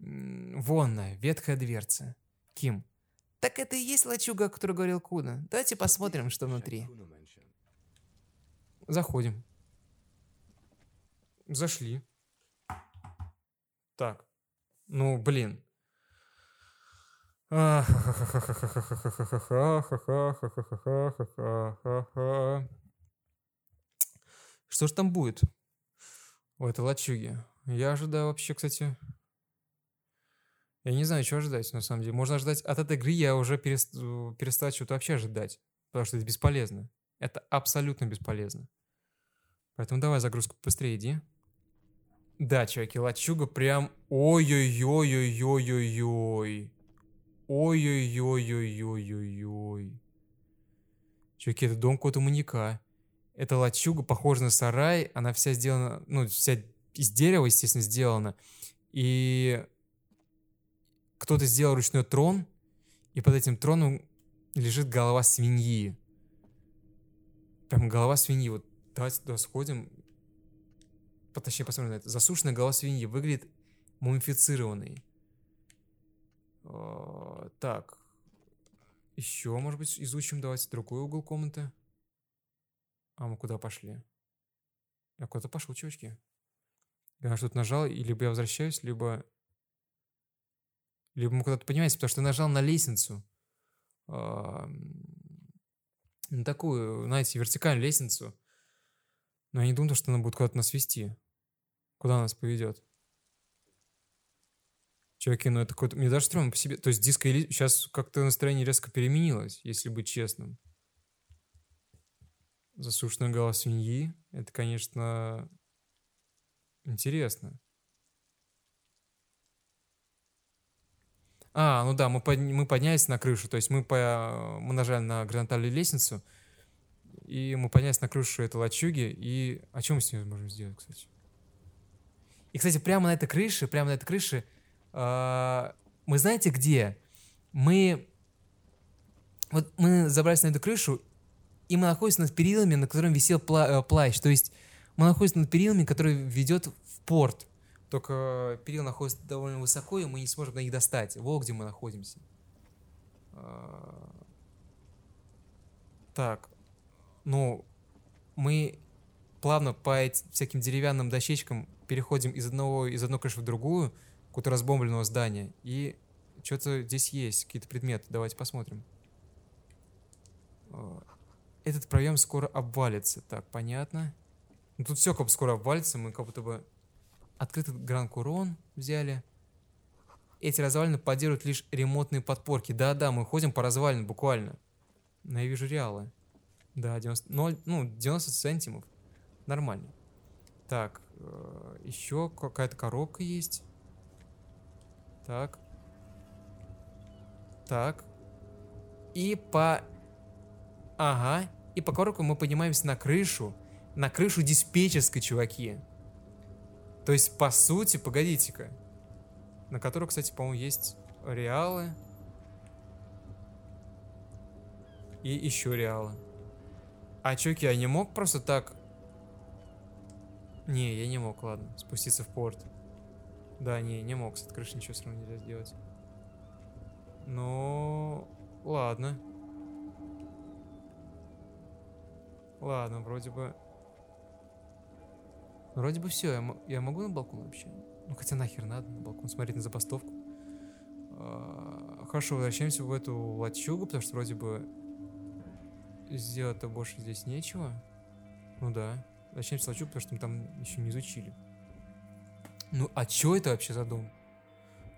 Вонная, ветхая дверца. Ким. Так это и есть лачуга, о которой говорил Куна. Давайте посмотрим, что внутри. Заходим. Зашли. Так. Ну, блин. Что ж там будет? в этой лачуге. Я ожидаю вообще, кстати... Я не знаю, чего ожидать, на самом деле. Можно ожидать... От этой игры я уже перест... перестал что-то вообще ожидать. Потому что это бесполезно. Это абсолютно бесполезно. Поэтому давай загрузку быстрее иди. Да, чуваки, лачуга прям... Ой-ой-ой-ой-ой-ой-ой. Ой-ой-ой-ой-ой-ой-ой. Чуваки, это дом какого-то маньяка. Эта лачуга похожа на сарай, она вся сделана, ну, вся из дерева, естественно, сделана. И кто-то сделал ручной трон, и под этим троном лежит голова свиньи. Прям голова свиньи. Вот давайте туда сходим. Точнее, посмотрим на это. Засушенная голова свиньи выглядит мумифицированной. Так. Еще, может быть, изучим. Давайте другой угол комнаты. А мы куда пошли? Я куда-то пошел, чувачки. Я что-то нажал, и либо я возвращаюсь, либо... Либо мы куда-то поднимаемся, потому что я нажал на лестницу. на такую, знаете, вертикальную лестницу. Но я не думал, что она будет куда-то нас вести. Куда нас поведет. Чуваки, ну это какой-то... Мне даже стрёмно по себе. То есть диско... Сейчас как-то настроение резко переменилось, если быть честным. Засушенная голова свиньи. Это, конечно, интересно. А, ну да, мы, под... мы поднялись на крышу, то есть мы, по... мы нажали на горизонтальную лестницу, и мы поднялись на крышу этой лачуги, и... А что мы с ней можем сделать, кстати? И, кстати, прямо на этой крыше, прямо на этой крыше, мы знаете где? Мы... Вот мы забрались на эту крышу, и мы находимся над перилами, на котором висел пла... Э, плащ, то есть мы находимся над перилами, который ведет в порт. Только перила находятся довольно высоко, и мы не сможем на них достать. Вот где мы находимся. А, так. Ну, мы плавно по этим всяким деревянным дощечкам переходим из одного из одной крыши в другую, какого-то разбомбленного здания. И что-то здесь есть, какие-то предметы. Давайте посмотрим. А, этот проем скоро обвалится. Так, понятно. Ну, тут все как бы скоро обвалится, мы как будто бы Открытый гран-курон взяли. Эти развалины поддерживают лишь ремонтные подпорки. Да-да, мы ходим по развалинам буквально. Но я вижу реалы. Да, 90, 0, ну, 90 центимов. Нормально. Так, э, еще какая-то коробка есть. Так. Так. И по... Ага. И по коробку мы поднимаемся на крышу. На крышу диспетчерской, чуваки. То есть, по сути, погодите-ка. На которой, кстати, по-моему, есть реалы. И еще реалы. А чуваки, я не мог просто так... Не, я не мог, ладно, спуститься в порт. Да, не, не мог, с крыши ничего все равно нельзя сделать. Ну, ладно. Ладно, вроде бы... Вроде бы все, я, я могу на балкон вообще? Ну хотя нахер надо на балкон смотреть на забастовку. А, хорошо, возвращаемся в эту лачугу, потому что вроде бы сделать-то больше здесь нечего. Ну да. Возвращаемся в лачугу, потому что мы там еще не изучили. Ну а что это вообще за дом?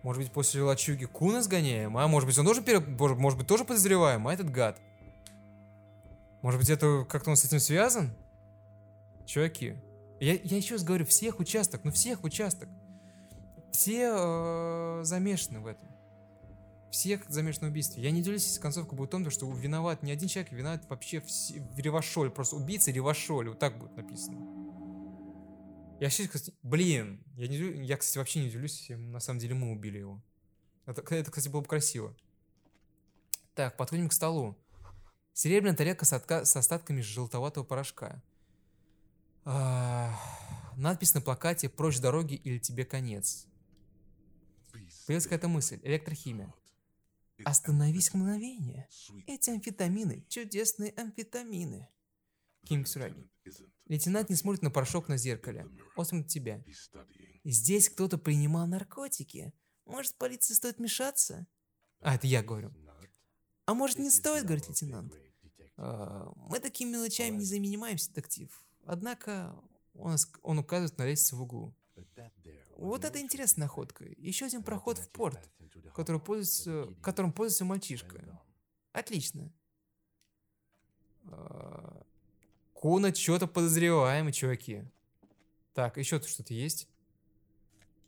Может быть, после лачуги Куна сгоняем? А может быть, он тоже, пере... может быть, тоже подозреваем, а этот гад? Может быть, это как-то он с этим связан? Чуваки, я, я еще раз говорю, всех участок, ну всех участок. Все э, замешаны в этом. Всех замешаны в убийстве. Я не делюсь, если концовка будет в том, что виноват не один человек, виноват вообще все, Ревашоль. Просто убийца Ревашоль. Вот так будет написано. Я сейчас, кстати, блин, я, не, я, кстати, вообще не удивлюсь, если на самом деле мы убили его. Это, это, кстати, было бы красиво. Так, подходим к столу. Серебряная тарелка с, отка- с остатками желтоватого порошка. А, надпись на плакате «Прочь дороги или тебе конец». Появилась какая-то мысль. Электрохимия. Остановись мгновение. Эти амфетамины – чудесные амфетамины. Кингс Раги. Лейтенант не смотрит на порошок на зеркале. Он смотрит тебя. Здесь кто-то принимал наркотики. Может, полиции стоит мешаться? А, это я говорю. А может, не стоит, говорит лейтенант. А, мы такими мелочами не занимаемся, детектив. Однако он, он указывает на лестницу в углу. Вот это интересная находка. Еще один проход в порт, который пользуется, которым пользуется мальчишка. Отлично. А, Куна что-то подозреваем, чуваки. Так, еще тут что-то есть.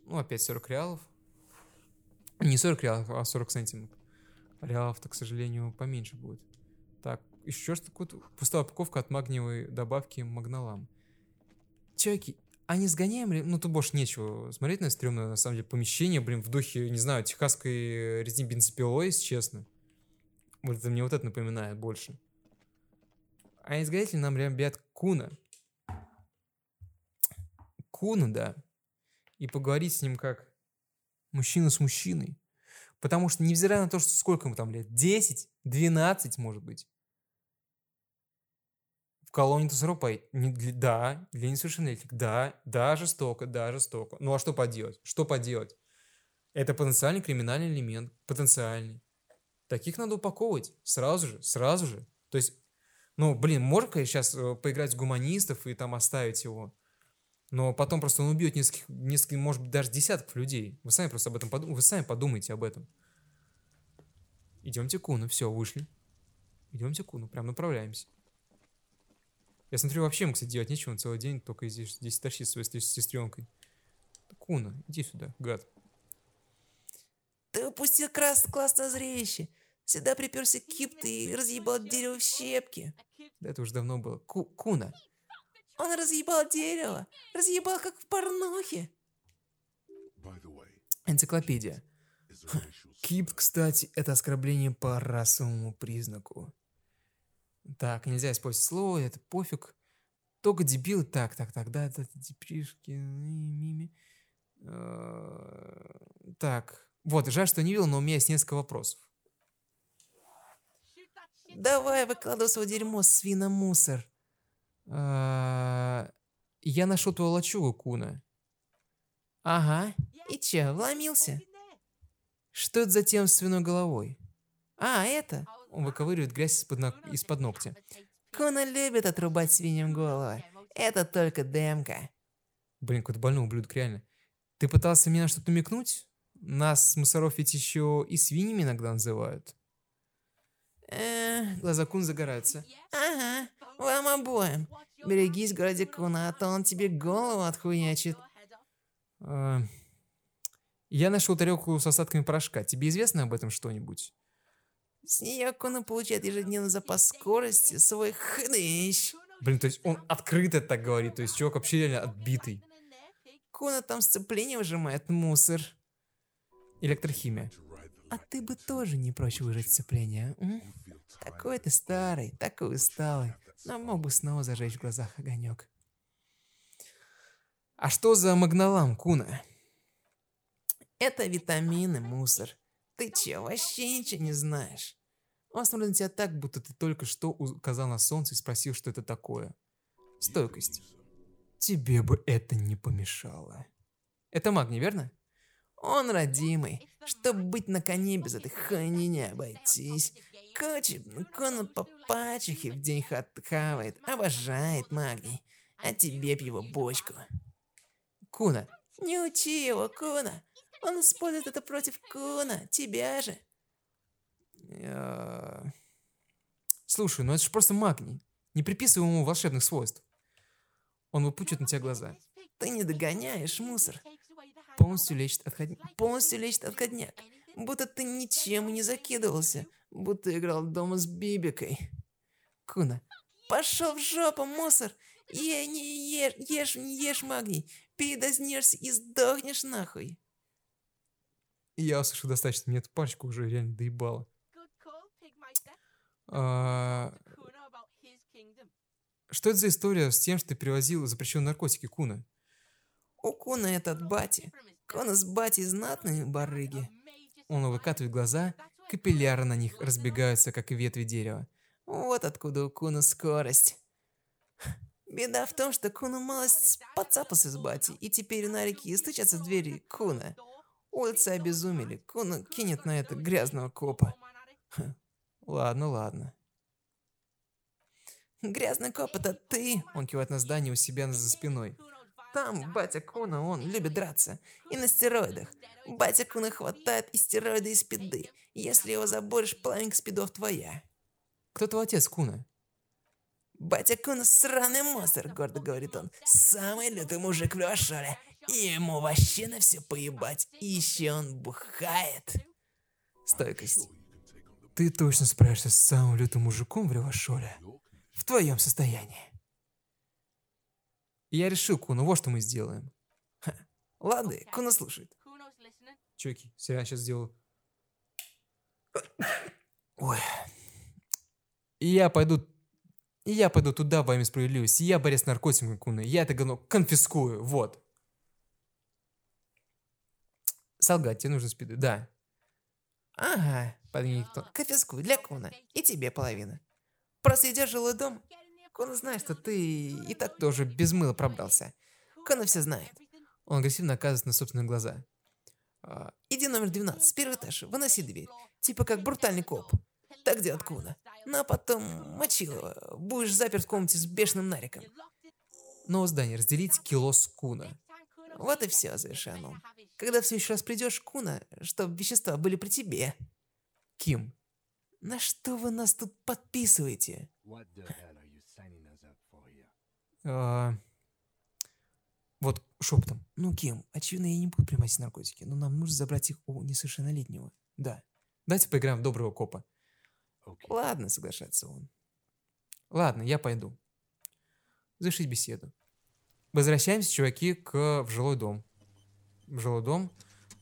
Ну, опять 40 реалов. Не 40 реалов, а 40 сантимов. Реалов-то, к сожалению, поменьше будет. Еще что такое? Пустая упаковка от магниевой добавки Магналам. Чуваки, а не сгоняем ли? Ну, тут больше нечего смотреть на стрёмное, на самом деле, помещение, блин, в духе, не знаю, техасской резни бензопилой, если честно. Вот это мне вот это напоминает больше. А не сгонять ли нам, ребят, Куна? Куна, да. И поговорить с ним как мужчина с мужчиной. Потому что, невзирая на то, что сколько ему там лет, 10, 12, может быть, в колонию Тусаропай. Не да, для несовершеннолетних. Да, да, жестоко, да, жестоко. Ну а что поделать? Что поделать? Это потенциальный криминальный элемент. Потенциальный. Таких надо упаковывать. Сразу же, сразу же. То есть, ну, блин, можно, сейчас э, поиграть с гуманистов и там оставить его. Но потом просто он убьет нескольких, нескольких, может быть, даже десятков людей. Вы сами просто об этом подумайте. Вы сами подумайте об этом. Идемте Куну, все, вышли. Идемте Куну, прям направляемся. Я смотрю, вообще ему, кстати, делать нечего, он целый день только здесь, здесь торчит своей сестренкой. Куна, иди сюда, гад. Ты упустил крас классное зрелище. Сюда приперся Кип и разъебал дерево в щепки. Да это уже давно было. Ку Куна. Он разъебал дерево. Разъебал, как в порнухе. Энциклопедия. Кип, кстати, это оскорбление по расовому признаку. Так, нельзя использовать слово, это пофиг. Только дебил. Так, так, так, да, это депришки. Мими. Э, так, вот, жаль, что не видел, но у меня есть несколько вопросов. Давай, выкладывай свое дерьмо, свиномусор. А, я нашел твою лачугу, Куна. Ага. И че, вломился? Что это за тем с свиной головой? А, это? Он выковыривает грязь из-под, ног... из-под ногтя. Куна любит отрубать свиньям головы. Это только демка. Блин, какой-то больной ублюдок, реально. Ты пытался меня что-то намекнуть? Нас, мусоров, ведь еще и свиньями иногда называют. Э, Глаза Кун загораются. ага, вам обоим. Берегись, городе Куна, а то он тебе голову отхуячит. А, Я нашел тарелку с остатками порошка. Тебе известно об этом что-нибудь? С нее Куна получает ежедневный запас скорости, свой хныщ. Блин, то есть он открыто так говорит. То есть чувак вообще реально отбитый. Куна там сцепление выжимает мусор. Электрохимия. А ты бы тоже не прочь выжать сцепление, м? Такой ты старый, такой усталый, но мог бы снова зажечь в глазах огонек. А что за магнолам, Куна? Это витамины, мусор. Ты че, вообще ничего не знаешь? Он смотрит на тебя так, будто ты только что указал на солнце и спросил, что это такое. Стойкость. Тебе бы это не помешало. Это магний, верно? Он родимый. Чтобы быть на коне без этой хуйни не обойтись. Кочи, Кона по пачехе в день хат обожает магний. А тебе б его бочку. Куна, Не учи его, Куна. Он использует это против Куна, тебя же. Э, Слушай, ну это же просто магний. Не приписывай ему волшебных свойств. Он выпучит на тебя глаза. Ты не догоняешь, мусор. Полностью лечит отходник. Полностью лечит отходняк. Будто ты ничем не закидывался. Будто играл дома с Бибикой. Куна, Пошел в жопу, мусор! Е, не ешь, ешь, не ешь магний. Передознешься и сдохнешь нахуй. я услышал достаточно. Мне эту пачку уже реально доебало. А, Что это за история с тем, что ты перевозил запрещенные наркотики, Куна? У Куна этот бати. Куна с бати знатные барыги. Он выкатывает глаза, капилляры на них разбегаются, как ветви дерева. Вот откуда у Куна скорость. Беда в том, что Куна малость подцапался с бати, и теперь на реке стучатся в двери Куна. Улицы обезумели. Куна кинет на это грязного копа. Ладно, ладно. Грязный коп это ты. Он кивает на здание у себя за спиной. Там батя Куна, он любит драться. И на стероидах. Батя Куна хватает и стероиды, и спиды. Если его заборешь, половинка спидов твоя. Кто твой отец, Куна? Батя Куна сраный монстр, гордо говорит он. Самый лютый мужик в Левашоле. И ему вообще на все поебать. И еще он бухает. Стойкость. Ты точно справишься с самым лютым мужиком в Ревашоле? В твоем состоянии. Я решил, Куна, вот что мы сделаем. Лады, Куна слушает. Чуваки, я сейчас сделаю... Ой. Я пойду... Я пойду туда во имя справедливости. Я борец с наркотиками, Куна. Я это говно конфискую. Вот. Солгать, тебе нужно спиды. Да. Ага, кто. конфискуй для Куна. И тебе половина. Просто в жилой дом. Куна знает, что ты и так тоже без мыла пробрался. Куна все знает. Он агрессивно оказывается на собственные глаза. А, Иди номер 12, первый этаж, выноси дверь. Типа как брутальный коп. Так делает Куна. Ну а потом мочил его. Будешь заперт в комнате с бешеным нариком. Новое здание. Разделить кило с Куна. Вот и все, завершено. Когда все еще раз придешь, Куна, чтобы вещества были при тебе. Ким. На что вы нас тут подписываете? What the hell are you signing us up for here? Вот шепотом. Ну, Ким, очевидно, я не буду принимать наркотики, но нам нужно забрать их у несовершеннолетнего. Да. Давайте поиграем в доброго копа. Ладно, соглашается он. Ладно, я пойду. Завершить беседу. Возвращаемся, чуваки, к в жилой дом. Жилой дом.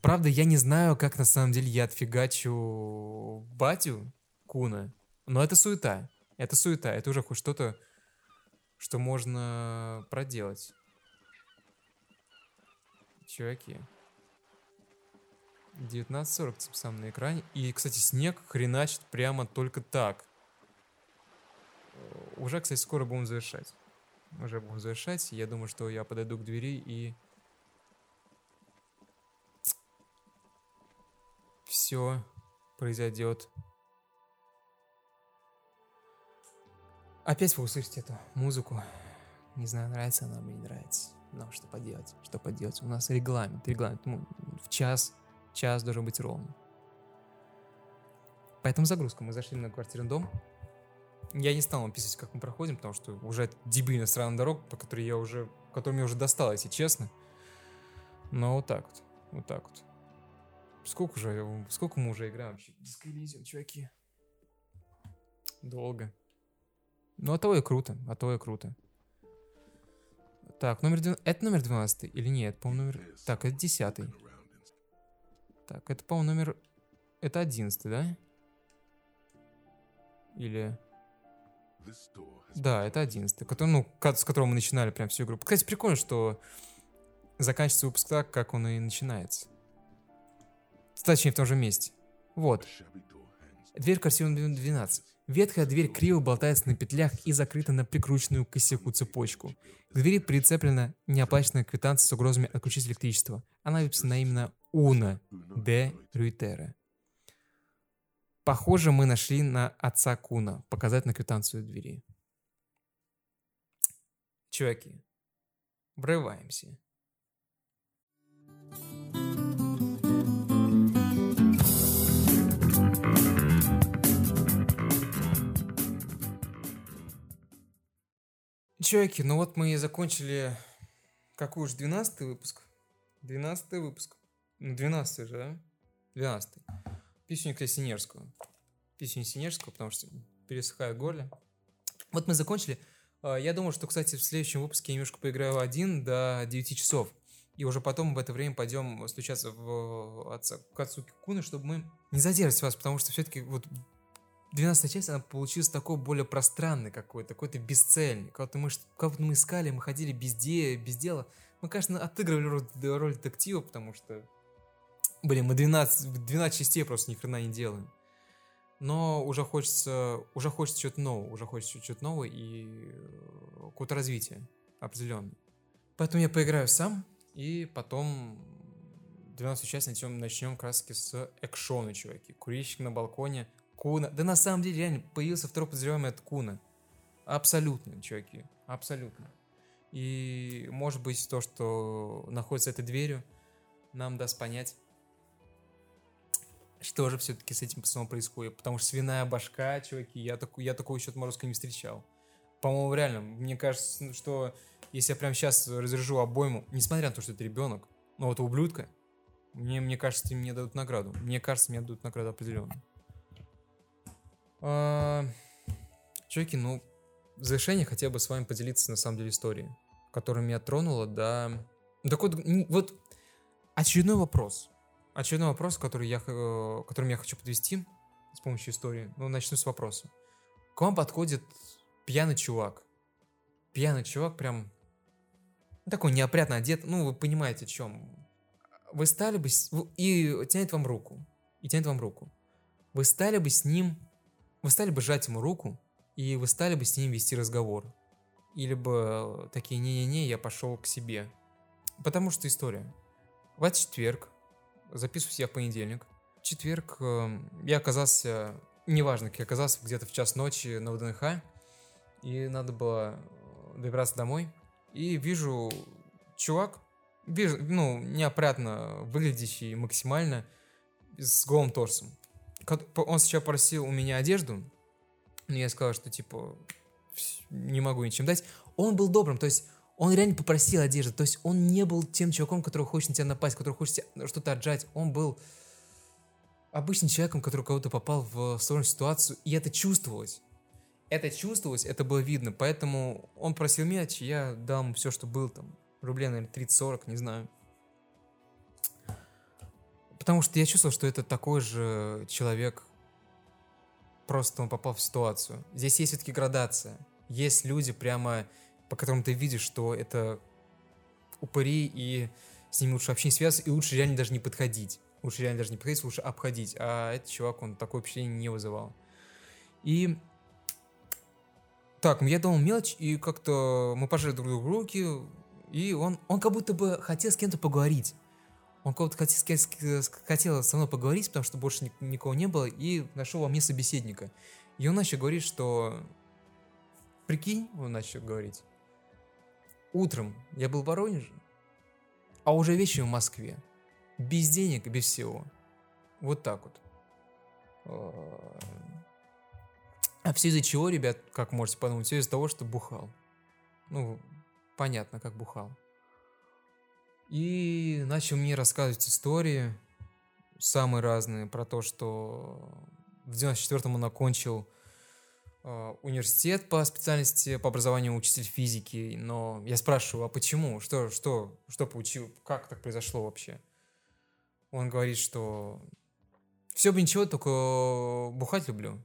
Правда, я не знаю, как на самом деле я отфигачу батю Куна. Но это суета. Это суета. Это уже хоть что-то, что можно проделать. Чуваки. 19.40 типа сам на экране. И, кстати, снег хреначит прямо только так. Э, уже, кстати, скоро будем завершать. Уже будем завершать. Я думаю, что я подойду к двери и... Все произойдет. Опять вы услышите эту музыку. Не знаю, нравится она мне, не нравится. Но что поделать? Что поделать? У нас регламент. Регламент. Ну, в час, час должен быть ровно. Поэтому загрузка. Мы зашли на квартирный дом. Я не стал писать, как мы проходим, потому что уже дебильно странная дорога, по которой я уже, которую мне уже достало, если честно. Но вот так вот. Вот так вот. Сколько уже, сколько мы уже играем вообще? Дисколизиум, чуваки. Долго. Ну, а то и круто, а то и круто. Так, номер 12. Это номер 12 или нет? По-моему, номер... Так, это 10. Так, это, по-моему, номер... Это 11, да? Или... Да, это 11, который, ну, с которого мы начинали прям всю игру. Кстати, прикольно, что заканчивается выпуск так, как он и начинается. Точнее, в том же месте. Вот. Дверь квартиры 12. Ветхая дверь криво болтается на петлях и закрыта на прикрученную к косяку цепочку. К двери прицеплена неоплаченная квитанция с угрозами отключить электричество. Она выписана именно Уна де Руйтера. Похоже, мы нашли на отца Куна. Показать на квитанцию двери. Чуваки, врываемся. Чуваки, ну вот мы и закончили... Какой уж, 12 выпуск? 12 выпуск. Ну, 12 же, да? 12 Песню Синерского. Песню Синерского, потому что пересыхает горле. Вот мы закончили. А, я думаю, что, кстати, в следующем выпуске я немножко поиграю один до 9 часов. И уже потом в это время пойдем стучаться в отца, к отцу Куна, чтобы мы не задерживать вас, потому что все-таки вот 12 часть, она получилась такой более пространный какой-то, какой-то бесцельный. Как-то мы, как мы искали, мы ходили без, де, без дела. Мы, конечно, отыгрывали роль, роль детектива, потому что, блин, мы 12, 12 частей просто ни хрена не делаем. Но уже хочется, уже хочется чего-то нового, уже хочется чего-то нового и э, какое-то развитие определенно. Поэтому я поиграю сам, и потом 12 часть начнем, начнем краски с экшона, чуваки. Курильщик на балконе, Куна. Да на самом деле, реально, появился второй подозреваемый от Куна. Абсолютно, чуваки. Абсолютно. И может быть то, что находится этой дверью, нам даст понять, что же все-таки с этим пацаном происходит. Потому что свиная башка, чуваки, я, такой, я такого еще от Морозка не встречал. По-моему, реально, мне кажется, что если я прямо сейчас разряжу обойму, несмотря на то, что это ребенок, но вот ублюдка, мне, мне кажется, мне дадут награду. Мне кажется, мне дадут награду определенно. А, чуваки, ну, в завершение хотел бы с вами поделиться, на самом деле, историей, которая меня тронула, да... Так вот, вот очередной вопрос. Очередной вопрос, который я, э, которым я хочу подвести с помощью истории. Ну, начну с вопроса. К вам подходит пьяный чувак. Пьяный чувак прям такой неопрятно одет. Ну, вы понимаете, о чем. Вы стали бы... И тянет вам руку. И тянет вам руку. Вы стали бы с ним вы стали бы жать ему руку, и вы стали бы с ним вести разговор. Или бы такие, не-не-не, я пошел к себе. Потому что история. В этот четверг, записываюсь я в понедельник, в четверг э, я оказался, неважно, как я оказался где-то в час ночи на ВДНХ, и надо было добираться домой, и вижу чувак, вижу, ну, неопрятно выглядящий максимально, с голым торсом он сначала просил у меня одежду, но я сказал, что, типа, не могу ничем дать. Он был добрым, то есть Он реально попросил одежды. То есть он не был тем чуваком, который хочет на тебя напасть, который хочет что-то отжать. Он был обычным человеком, который кого-то попал в сложную ситуацию, и это чувствовалось. Это чувствовалось, это было видно, поэтому он просил мяч, я дал ему все, что было там, рублей, наверное, 30-40, не знаю. Потому что я чувствовал, что это такой же человек, просто он попал в ситуацию. Здесь есть все-таки градация. Есть люди прямо, по которым ты видишь, что это упыри, и с ними лучше вообще не связываться, и лучше реально даже не подходить. Лучше реально даже не подходить, лучше обходить. А этот чувак, он такое впечатление не вызывал. И... Так, я дал мелочь, и как-то мы пожали друг другу руки, и он, он как будто бы хотел с кем-то поговорить. Он как-то хотел, хотел со мной поговорить, потому что больше никого не было, и нашел во мне собеседника. И он начал говорить, что... Прикинь, он начал говорить. Утром я был в Воронеже, а уже вечером в Москве. Без денег, без всего. Вот так вот. А все из-за чего, ребят, как можете подумать, все из-за того, что бухал. Ну, понятно, как бухал. И начал мне рассказывать истории, самые разные, про то, что в 94-м он окончил э, университет по специальности, по образованию учитель физики, но я спрашиваю, а почему? Что, что, что получил? Как так произошло вообще? Он говорит, что все бы ничего, только бухать люблю.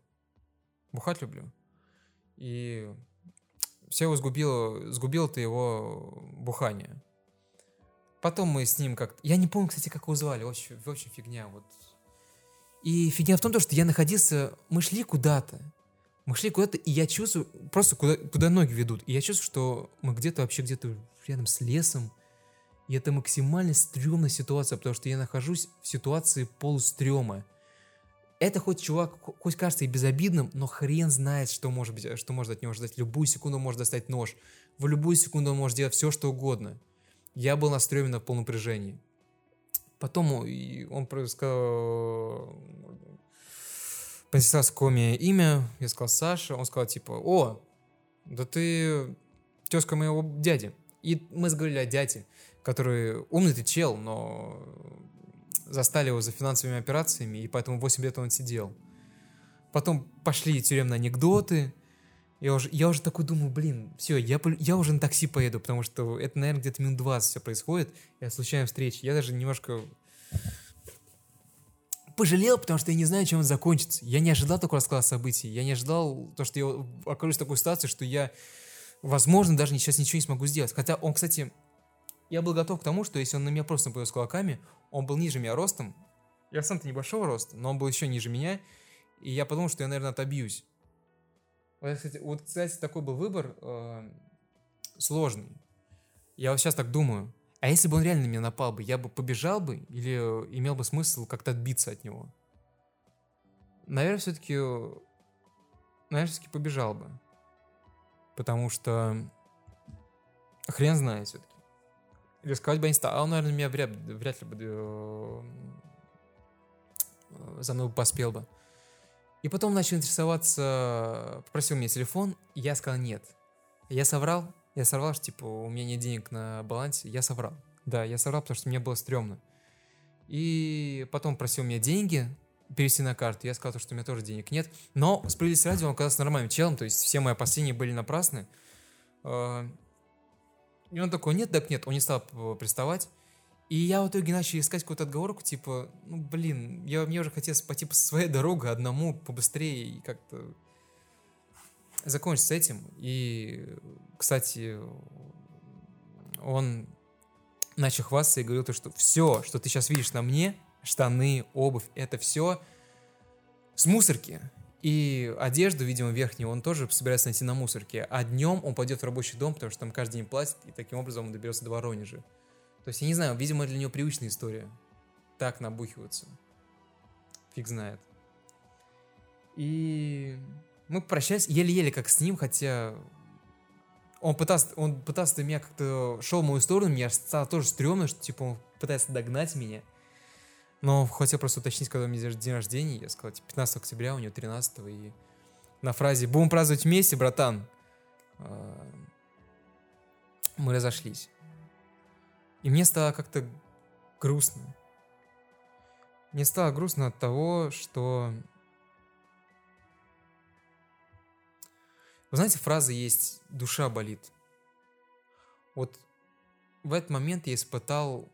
Бухать люблю. И все его сгубило, сгубило-то его бухание. Потом мы с ним как Я не помню, кстати, как его звали. Очень, очень фигня. Вот. И фигня в том, что я находился... Мы шли куда-то. Мы шли куда-то, и я чувствую... Просто куда, куда ноги ведут. И я чувствую, что мы где-то вообще где-то рядом с лесом. И это максимально стрёмная ситуация, потому что я нахожусь в ситуации полустрёма. Это хоть чувак, хоть кажется и безобидным, но хрен знает, что может быть, что может от него ждать. Любую секунду может достать нож. В любую секунду он может делать все, что угодно. Я был настроен в полном напряжении. Потом он сказал, произнесла коме имя, я сказал Саша, он сказал типа, о, да ты тезка моего дяди. И мы заговорили о дяде который умный ты чел, но застали его за финансовыми операциями, и поэтому 8 лет он сидел. Потом пошли тюремные анекдоты. Я уже, я уже такой думаю, блин, все, я, я уже на такси поеду, потому что это, наверное, где-то минут 20 все происходит. Я случайно встречи. Я даже немножко пожалел, потому что я не знаю, чем он закончится. Я не ожидал такого расклада событий. Я не ожидал то, что я окажусь в такой ситуации, что я, возможно, даже сейчас ничего не смогу сделать. Хотя он, кстати, я был готов к тому, что если он на меня просто нападет с кулаками, он был ниже меня ростом. Я сам-то небольшого роста, но он был еще ниже меня. И я подумал, что я, наверное, отобьюсь. Вот, кстати, вот, кстати такой был выбор э, сложный. Я вот сейчас так думаю. А если бы он реально на меня напал бы, я бы побежал бы или имел бы смысл как-то отбиться от него? Наверное, все-таки... Наверное, все-таки побежал бы. Потому что... Хрен знает все-таки рисковать бы не стал. А он, наверное, меня вряд, вряд ли бы э, за мной поспел бы. И потом начал интересоваться, попросил мне телефон, и я сказал нет. Я соврал, я соврал, что типа у меня нет денег на балансе, я соврал. Да, я соврал, потому что мне было стрёмно. И потом просил мне деньги перевести на карту. Я сказал, что у меня тоже денег нет. Но справедливости ради, он оказался нормальным челом, то есть все мои опасения были напрасны. Э, и он такой, нет, так нет, он не стал приставать. И я в итоге начал искать какую-то отговорку, типа, ну, блин, я, мне уже хотелось пойти по своей дороге одному побыстрее и как-то закончить с этим. И, кстати, он начал хвастаться и говорил то, что все, что ты сейчас видишь на мне, штаны, обувь, это все с мусорки. И одежду, видимо, верхнюю он тоже собирается найти на мусорке. А днем он пойдет в рабочий дом, потому что там каждый день платит, и таким образом он доберется до Воронежа. То есть, я не знаю, видимо, для него привычная история. Так набухиваться. Фиг знает. И мы попрощались еле-еле как с ним, хотя он пытался, он пытался меня как-то шел в мою сторону, мне стало тоже стрёмно, что типа он пытается догнать меня. Но хотел просто уточнить, когда у меня день рождения, я сказал, 15 типа, октября, у него 13 и на фразе «Будем праздновать вместе, братан». А, мы разошлись. И мне стало как-то грустно. Мне стало грустно от того, что... Вы знаете, фраза есть «душа болит». Вот в этот момент я испытал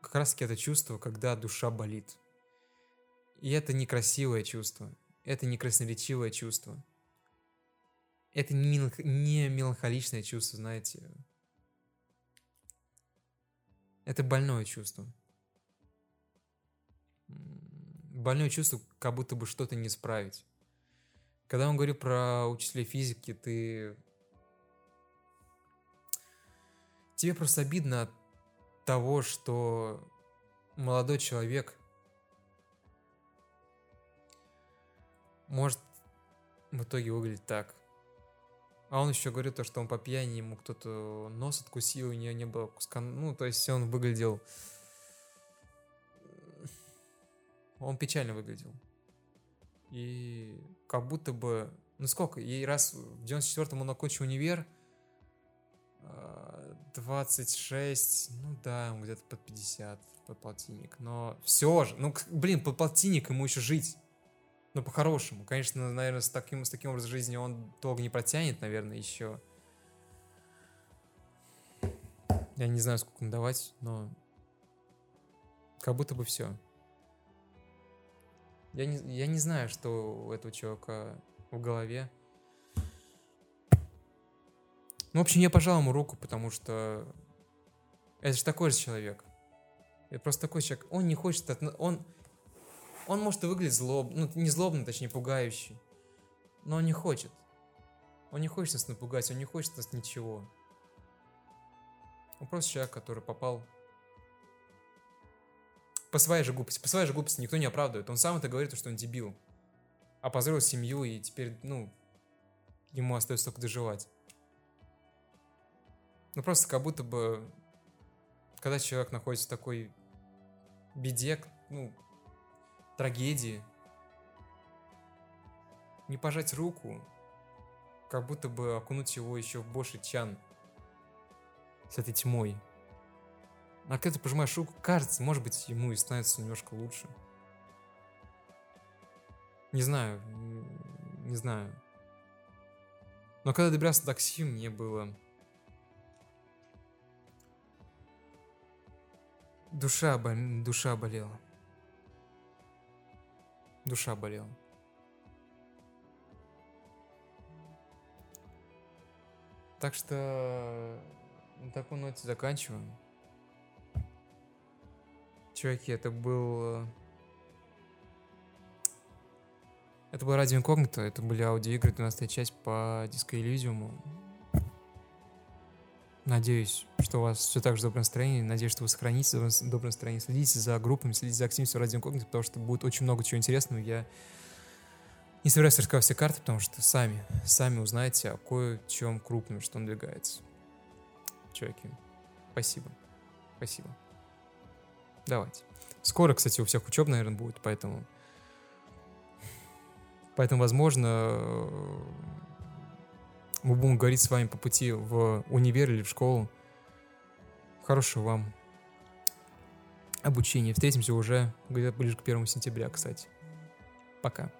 как раз таки это чувство, когда душа болит. И это некрасивое чувство. Это не красноречивое чувство. Это не, меланх... не меланхоличное чувство, знаете. Это больное чувство. Больное чувство, как будто бы что-то не справить. Когда он говорит про учителя физики, ты... Тебе просто обидно от того, что молодой человек может в итоге выглядеть так. А он еще говорит то, что он по пьяни ему кто-то нос откусил, у нее не было куска. Ну, то есть он выглядел... Он печально выглядел. И как будто бы... Ну сколько? Ей раз в 94-м он окончил универ, 26, а, ну да, где-то под 50, под полтинник. Но все же, ну, блин, под полтинник ему еще жить. Ну, по-хорошему. Конечно, наверное, с таким, с таким образом жизни он долго не протянет, наверное, еще. Я не знаю, сколько ему давать, но как будто бы все. Я не, я не знаю, что у этого человека в голове. Ну, в общем, я пожал ему руку, потому что это же такой же человек. Это просто такой человек. Он не хочет... Он, он может и выглядеть злоб... Ну, не злобно, точнее, пугающий. Но он не хочет. Он не хочет нас напугать, он не хочет нас ничего. Он просто человек, который попал по своей же глупости. По своей же глупости никто не оправдывает. Он сам это говорит, что он дебил. Опозорил семью, и теперь, ну, ему остается только доживать. Ну, просто как будто бы, когда человек находится в такой беде, ну, трагедии, не пожать руку, как будто бы окунуть его еще в больше чан с этой тьмой. А когда ты пожимаешь руку, кажется, может быть, ему и становится немножко лучше. Не знаю, не знаю. Но когда добирался до такси, мне было Душа, бол... душа болела. Душа болела. Так что на такой ноте заканчиваем. Чуваки, это был... Это был Радио Инкогнито, это были аудиоигры, 12 часть по Диско Elysium. Надеюсь, что у вас все так же доброе настроение. Надеюсь, что вы сохраните доброе настроение. Следите за группами, следите за активностью Радио Инкогнито, потому что будет очень много чего интересного. Я не собираюсь рассказывать все карты, потому что сами, сами узнаете о кое-чем крупном, что надвигается. Чуваки, спасибо. Спасибо. Давайте. Скоро, кстати, у всех учеб, наверное, будет, поэтому... Поэтому, возможно, мы будем говорить с вами по пути в универ или в школу. Хорошего вам обучения. Встретимся уже где-то ближе к первому сентября, кстати. Пока.